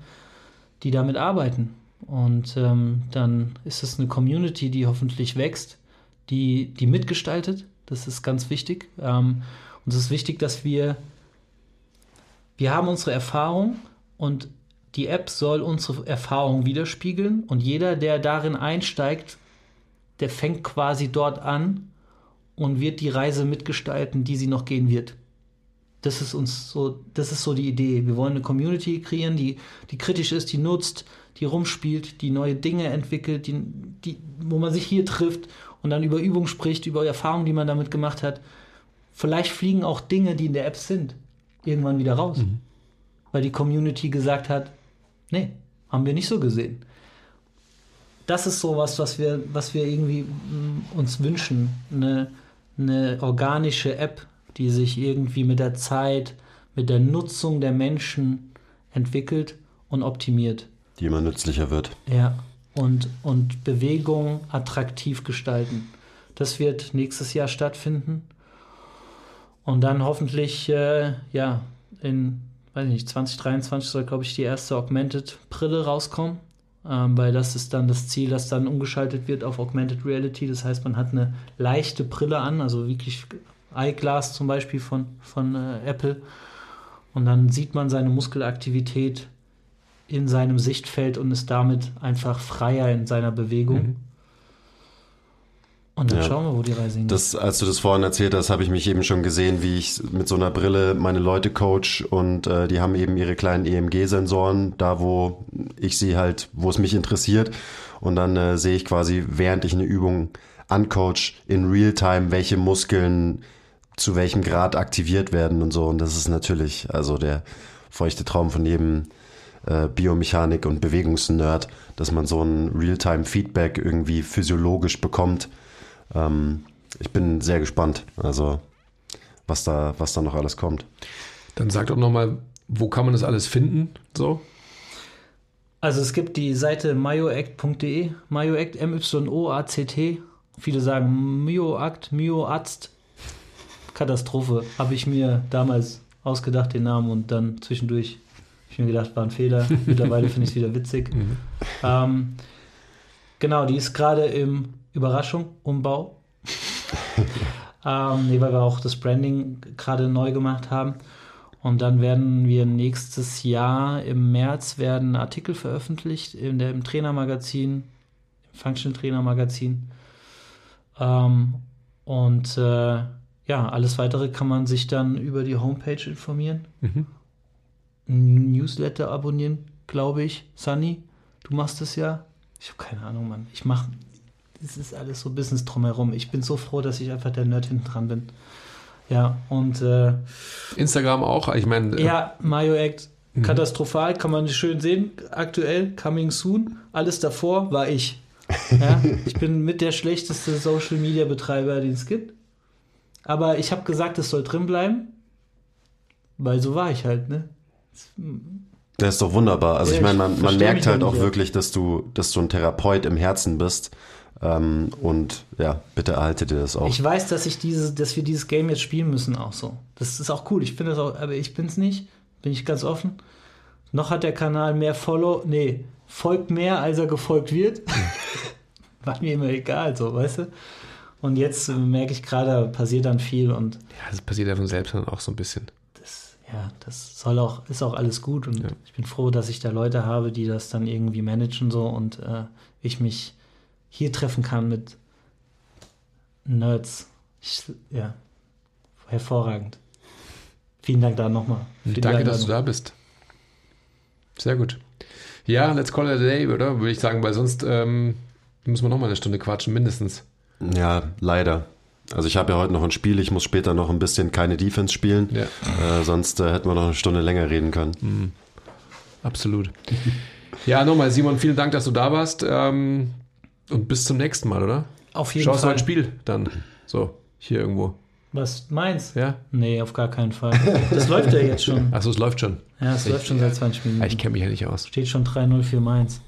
die damit arbeiten. Und ähm, dann ist es eine Community, die hoffentlich wächst, die, die mitgestaltet. Das ist ganz wichtig. Ähm, und es ist wichtig, dass wir, wir haben unsere Erfahrung und die App soll unsere Erfahrung widerspiegeln. Und jeder, der darin einsteigt, der fängt quasi dort an und wird die Reise mitgestalten, die sie noch gehen wird. Das ist uns so, das ist so die Idee. Wir wollen eine Community kreieren, die, die kritisch ist, die nutzt, die rumspielt, die neue Dinge entwickelt, die, die, wo man sich hier trifft und dann über Übung spricht, über Erfahrungen, die man damit gemacht hat. Vielleicht fliegen auch Dinge, die in der App sind, irgendwann wieder raus. Weil die Community gesagt hat, nee, haben wir nicht so gesehen. Das ist sowas, was wir, was wir irgendwie mm, uns wünschen. Eine, eine organische App, die sich irgendwie mit der Zeit, mit der Nutzung der Menschen entwickelt und optimiert. Die immer nützlicher wird. Ja. Und, und Bewegung attraktiv gestalten. Das wird nächstes Jahr stattfinden. Und dann hoffentlich, äh, ja, in weiß nicht, 2023 soll, glaube ich, die erste Augmented-Brille rauskommen. Ähm, weil das ist dann das Ziel, dass dann umgeschaltet wird auf Augmented Reality. Das heißt, man hat eine leichte Brille an, also wirklich Eyeglass zum Beispiel von, von äh, Apple. Und dann sieht man seine Muskelaktivität in seinem Sichtfeld und ist damit einfach freier in seiner Bewegung. Mhm. Und dann ja. schauen wir, wo die Reise hingeht. Das, als du das vorhin erzählt hast, habe ich mich eben schon gesehen, wie ich mit so einer Brille meine Leute coach und äh, die haben eben ihre kleinen EMG-Sensoren, da wo ich sie halt, wo es mich interessiert. Und dann äh, sehe ich quasi, während ich eine Übung ancoach, in Realtime, welche Muskeln zu welchem Grad aktiviert werden und so. Und das ist natürlich also der feuchte Traum von jedem äh, Biomechanik- und Bewegungsnerd, dass man so ein Realtime-Feedback irgendwie physiologisch bekommt ähm, ich bin sehr gespannt, also was da, was da noch alles kommt. Dann sag doch nochmal, wo kann man das alles finden? So? Also es gibt die Seite myoact.de, myoact, M-Y-O-A-C-T. Viele sagen Myoact, Myoarzt. Katastrophe. Habe ich mir damals ausgedacht, den Namen, und dann zwischendurch habe ich mir gedacht, war ein Fehler. Mittlerweile finde ich es wieder witzig. Mhm. Ähm, genau, die ist gerade im Überraschung, Umbau. ähm, nee, weil wir auch das Branding gerade neu gemacht haben. Und dann werden wir nächstes Jahr im März werden Artikel veröffentlicht in der, im Trainermagazin, im Functional Trainer Magazin. Ähm, und äh, ja, alles weitere kann man sich dann über die Homepage informieren. Mhm. Newsletter abonnieren, glaube ich. Sunny, du machst es ja. Ich habe keine Ahnung, Mann. Ich mache es ist alles so Business drumherum. Ich bin so froh, dass ich einfach der Nerd hinten dran bin. Ja, und äh, Instagram auch, ich meine. Äh, ja, Mario Act, mhm. katastrophal, kann man schön sehen. Aktuell, coming soon. Alles davor war ich. Ja, ich bin mit der schlechteste Social Media Betreiber, den es gibt. Aber ich habe gesagt, es soll drin bleiben, weil so war ich halt, ne? Das ist doch wunderbar. Also ja, ich meine, man, man merkt halt auch wirklich, dass du, dass du ein Therapeut im Herzen bist ähm, und ja, bitte erhalte dir das auch. Ich weiß, dass ich diese, dass wir dieses Game jetzt spielen müssen, auch so. Das ist auch cool. Ich finde das auch, aber ich bin es nicht. Bin ich ganz offen. Noch hat der Kanal mehr Follow, nee, folgt mehr, als er gefolgt wird. War mir immer egal, so, weißt du? Und jetzt äh, merke ich gerade, passiert dann viel und. Ja, das passiert ja von selbst dann auch so ein bisschen. Das, ja, das soll auch, ist auch alles gut und ja. ich bin froh, dass ich da Leute habe, die das dann irgendwie managen so und äh, ich mich hier treffen kann mit Nerds. Ich, ja, hervorragend. Vielen Dank da nochmal. Danke, dass du da bist. Sehr gut. Ja, let's call it a day, oder? Würde ich sagen, weil sonst ähm, müssen wir nochmal eine Stunde quatschen, mindestens. Ja, leider. Also ich habe ja heute noch ein Spiel, ich muss später noch ein bisschen keine Defense spielen. Ja. Äh, sonst äh, hätten wir noch eine Stunde länger reden können. Mhm. Absolut. ja, nochmal, Simon, vielen Dank, dass du da warst. Ähm, und bis zum nächsten Mal, oder? Auf jeden Schaust Fall. Schaust du ein Spiel dann? So, hier irgendwo. Was, meins? Ja? Nee, auf gar keinen Fall. Das läuft ja jetzt schon. Achso, es läuft schon. Ja, es ich, läuft schon seit 20 Minuten. Ich kenne mich ja nicht aus. Steht schon 3-0 für Mainz.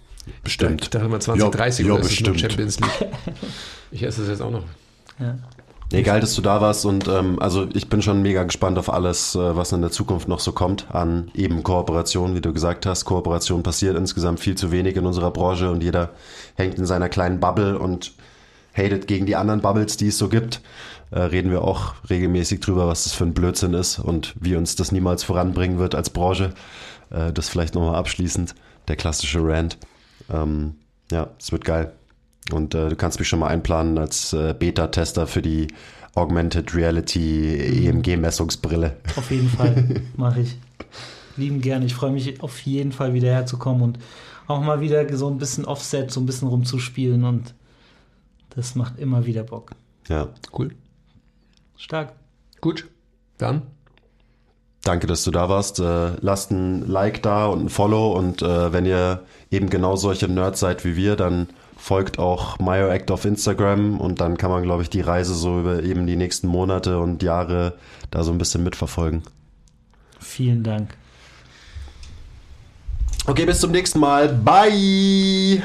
Bestimmt. Ich dachte mal 2030 ja, ja, oder bestimmt. Champions League. Ich esse es jetzt auch noch. Ja. Nee, geil, dass du da warst und ähm, also ich bin schon mega gespannt auf alles, äh, was in der Zukunft noch so kommt an eben Kooperation, wie du gesagt hast. Kooperation passiert insgesamt viel zu wenig in unserer Branche und jeder hängt in seiner kleinen Bubble und hatet gegen die anderen Bubbles, die es so gibt. Äh, reden wir auch regelmäßig drüber, was das für ein Blödsinn ist und wie uns das niemals voranbringen wird als Branche. Äh, das vielleicht nochmal abschließend, der klassische Rant. Ähm, ja, es wird geil. Und äh, du kannst mich schon mal einplanen als äh, Beta-Tester für die Augmented Reality EMG-Messungsbrille. Auf jeden Fall, mache ich. Lieben gerne. Ich freue mich auf jeden Fall wieder herzukommen und auch mal wieder so ein bisschen Offset, so ein bisschen rumzuspielen und das macht immer wieder Bock. Ja. Cool. Stark. Gut. Dann. Danke, dass du da warst. Äh, lasst ein Like da und ein Follow und äh, wenn ihr eben genau solche Nerds seid wie wir, dann folgt auch MyoAct auf Instagram und dann kann man, glaube ich, die Reise so über eben die nächsten Monate und Jahre da so ein bisschen mitverfolgen. Vielen Dank. Okay, bis zum nächsten Mal. Bye!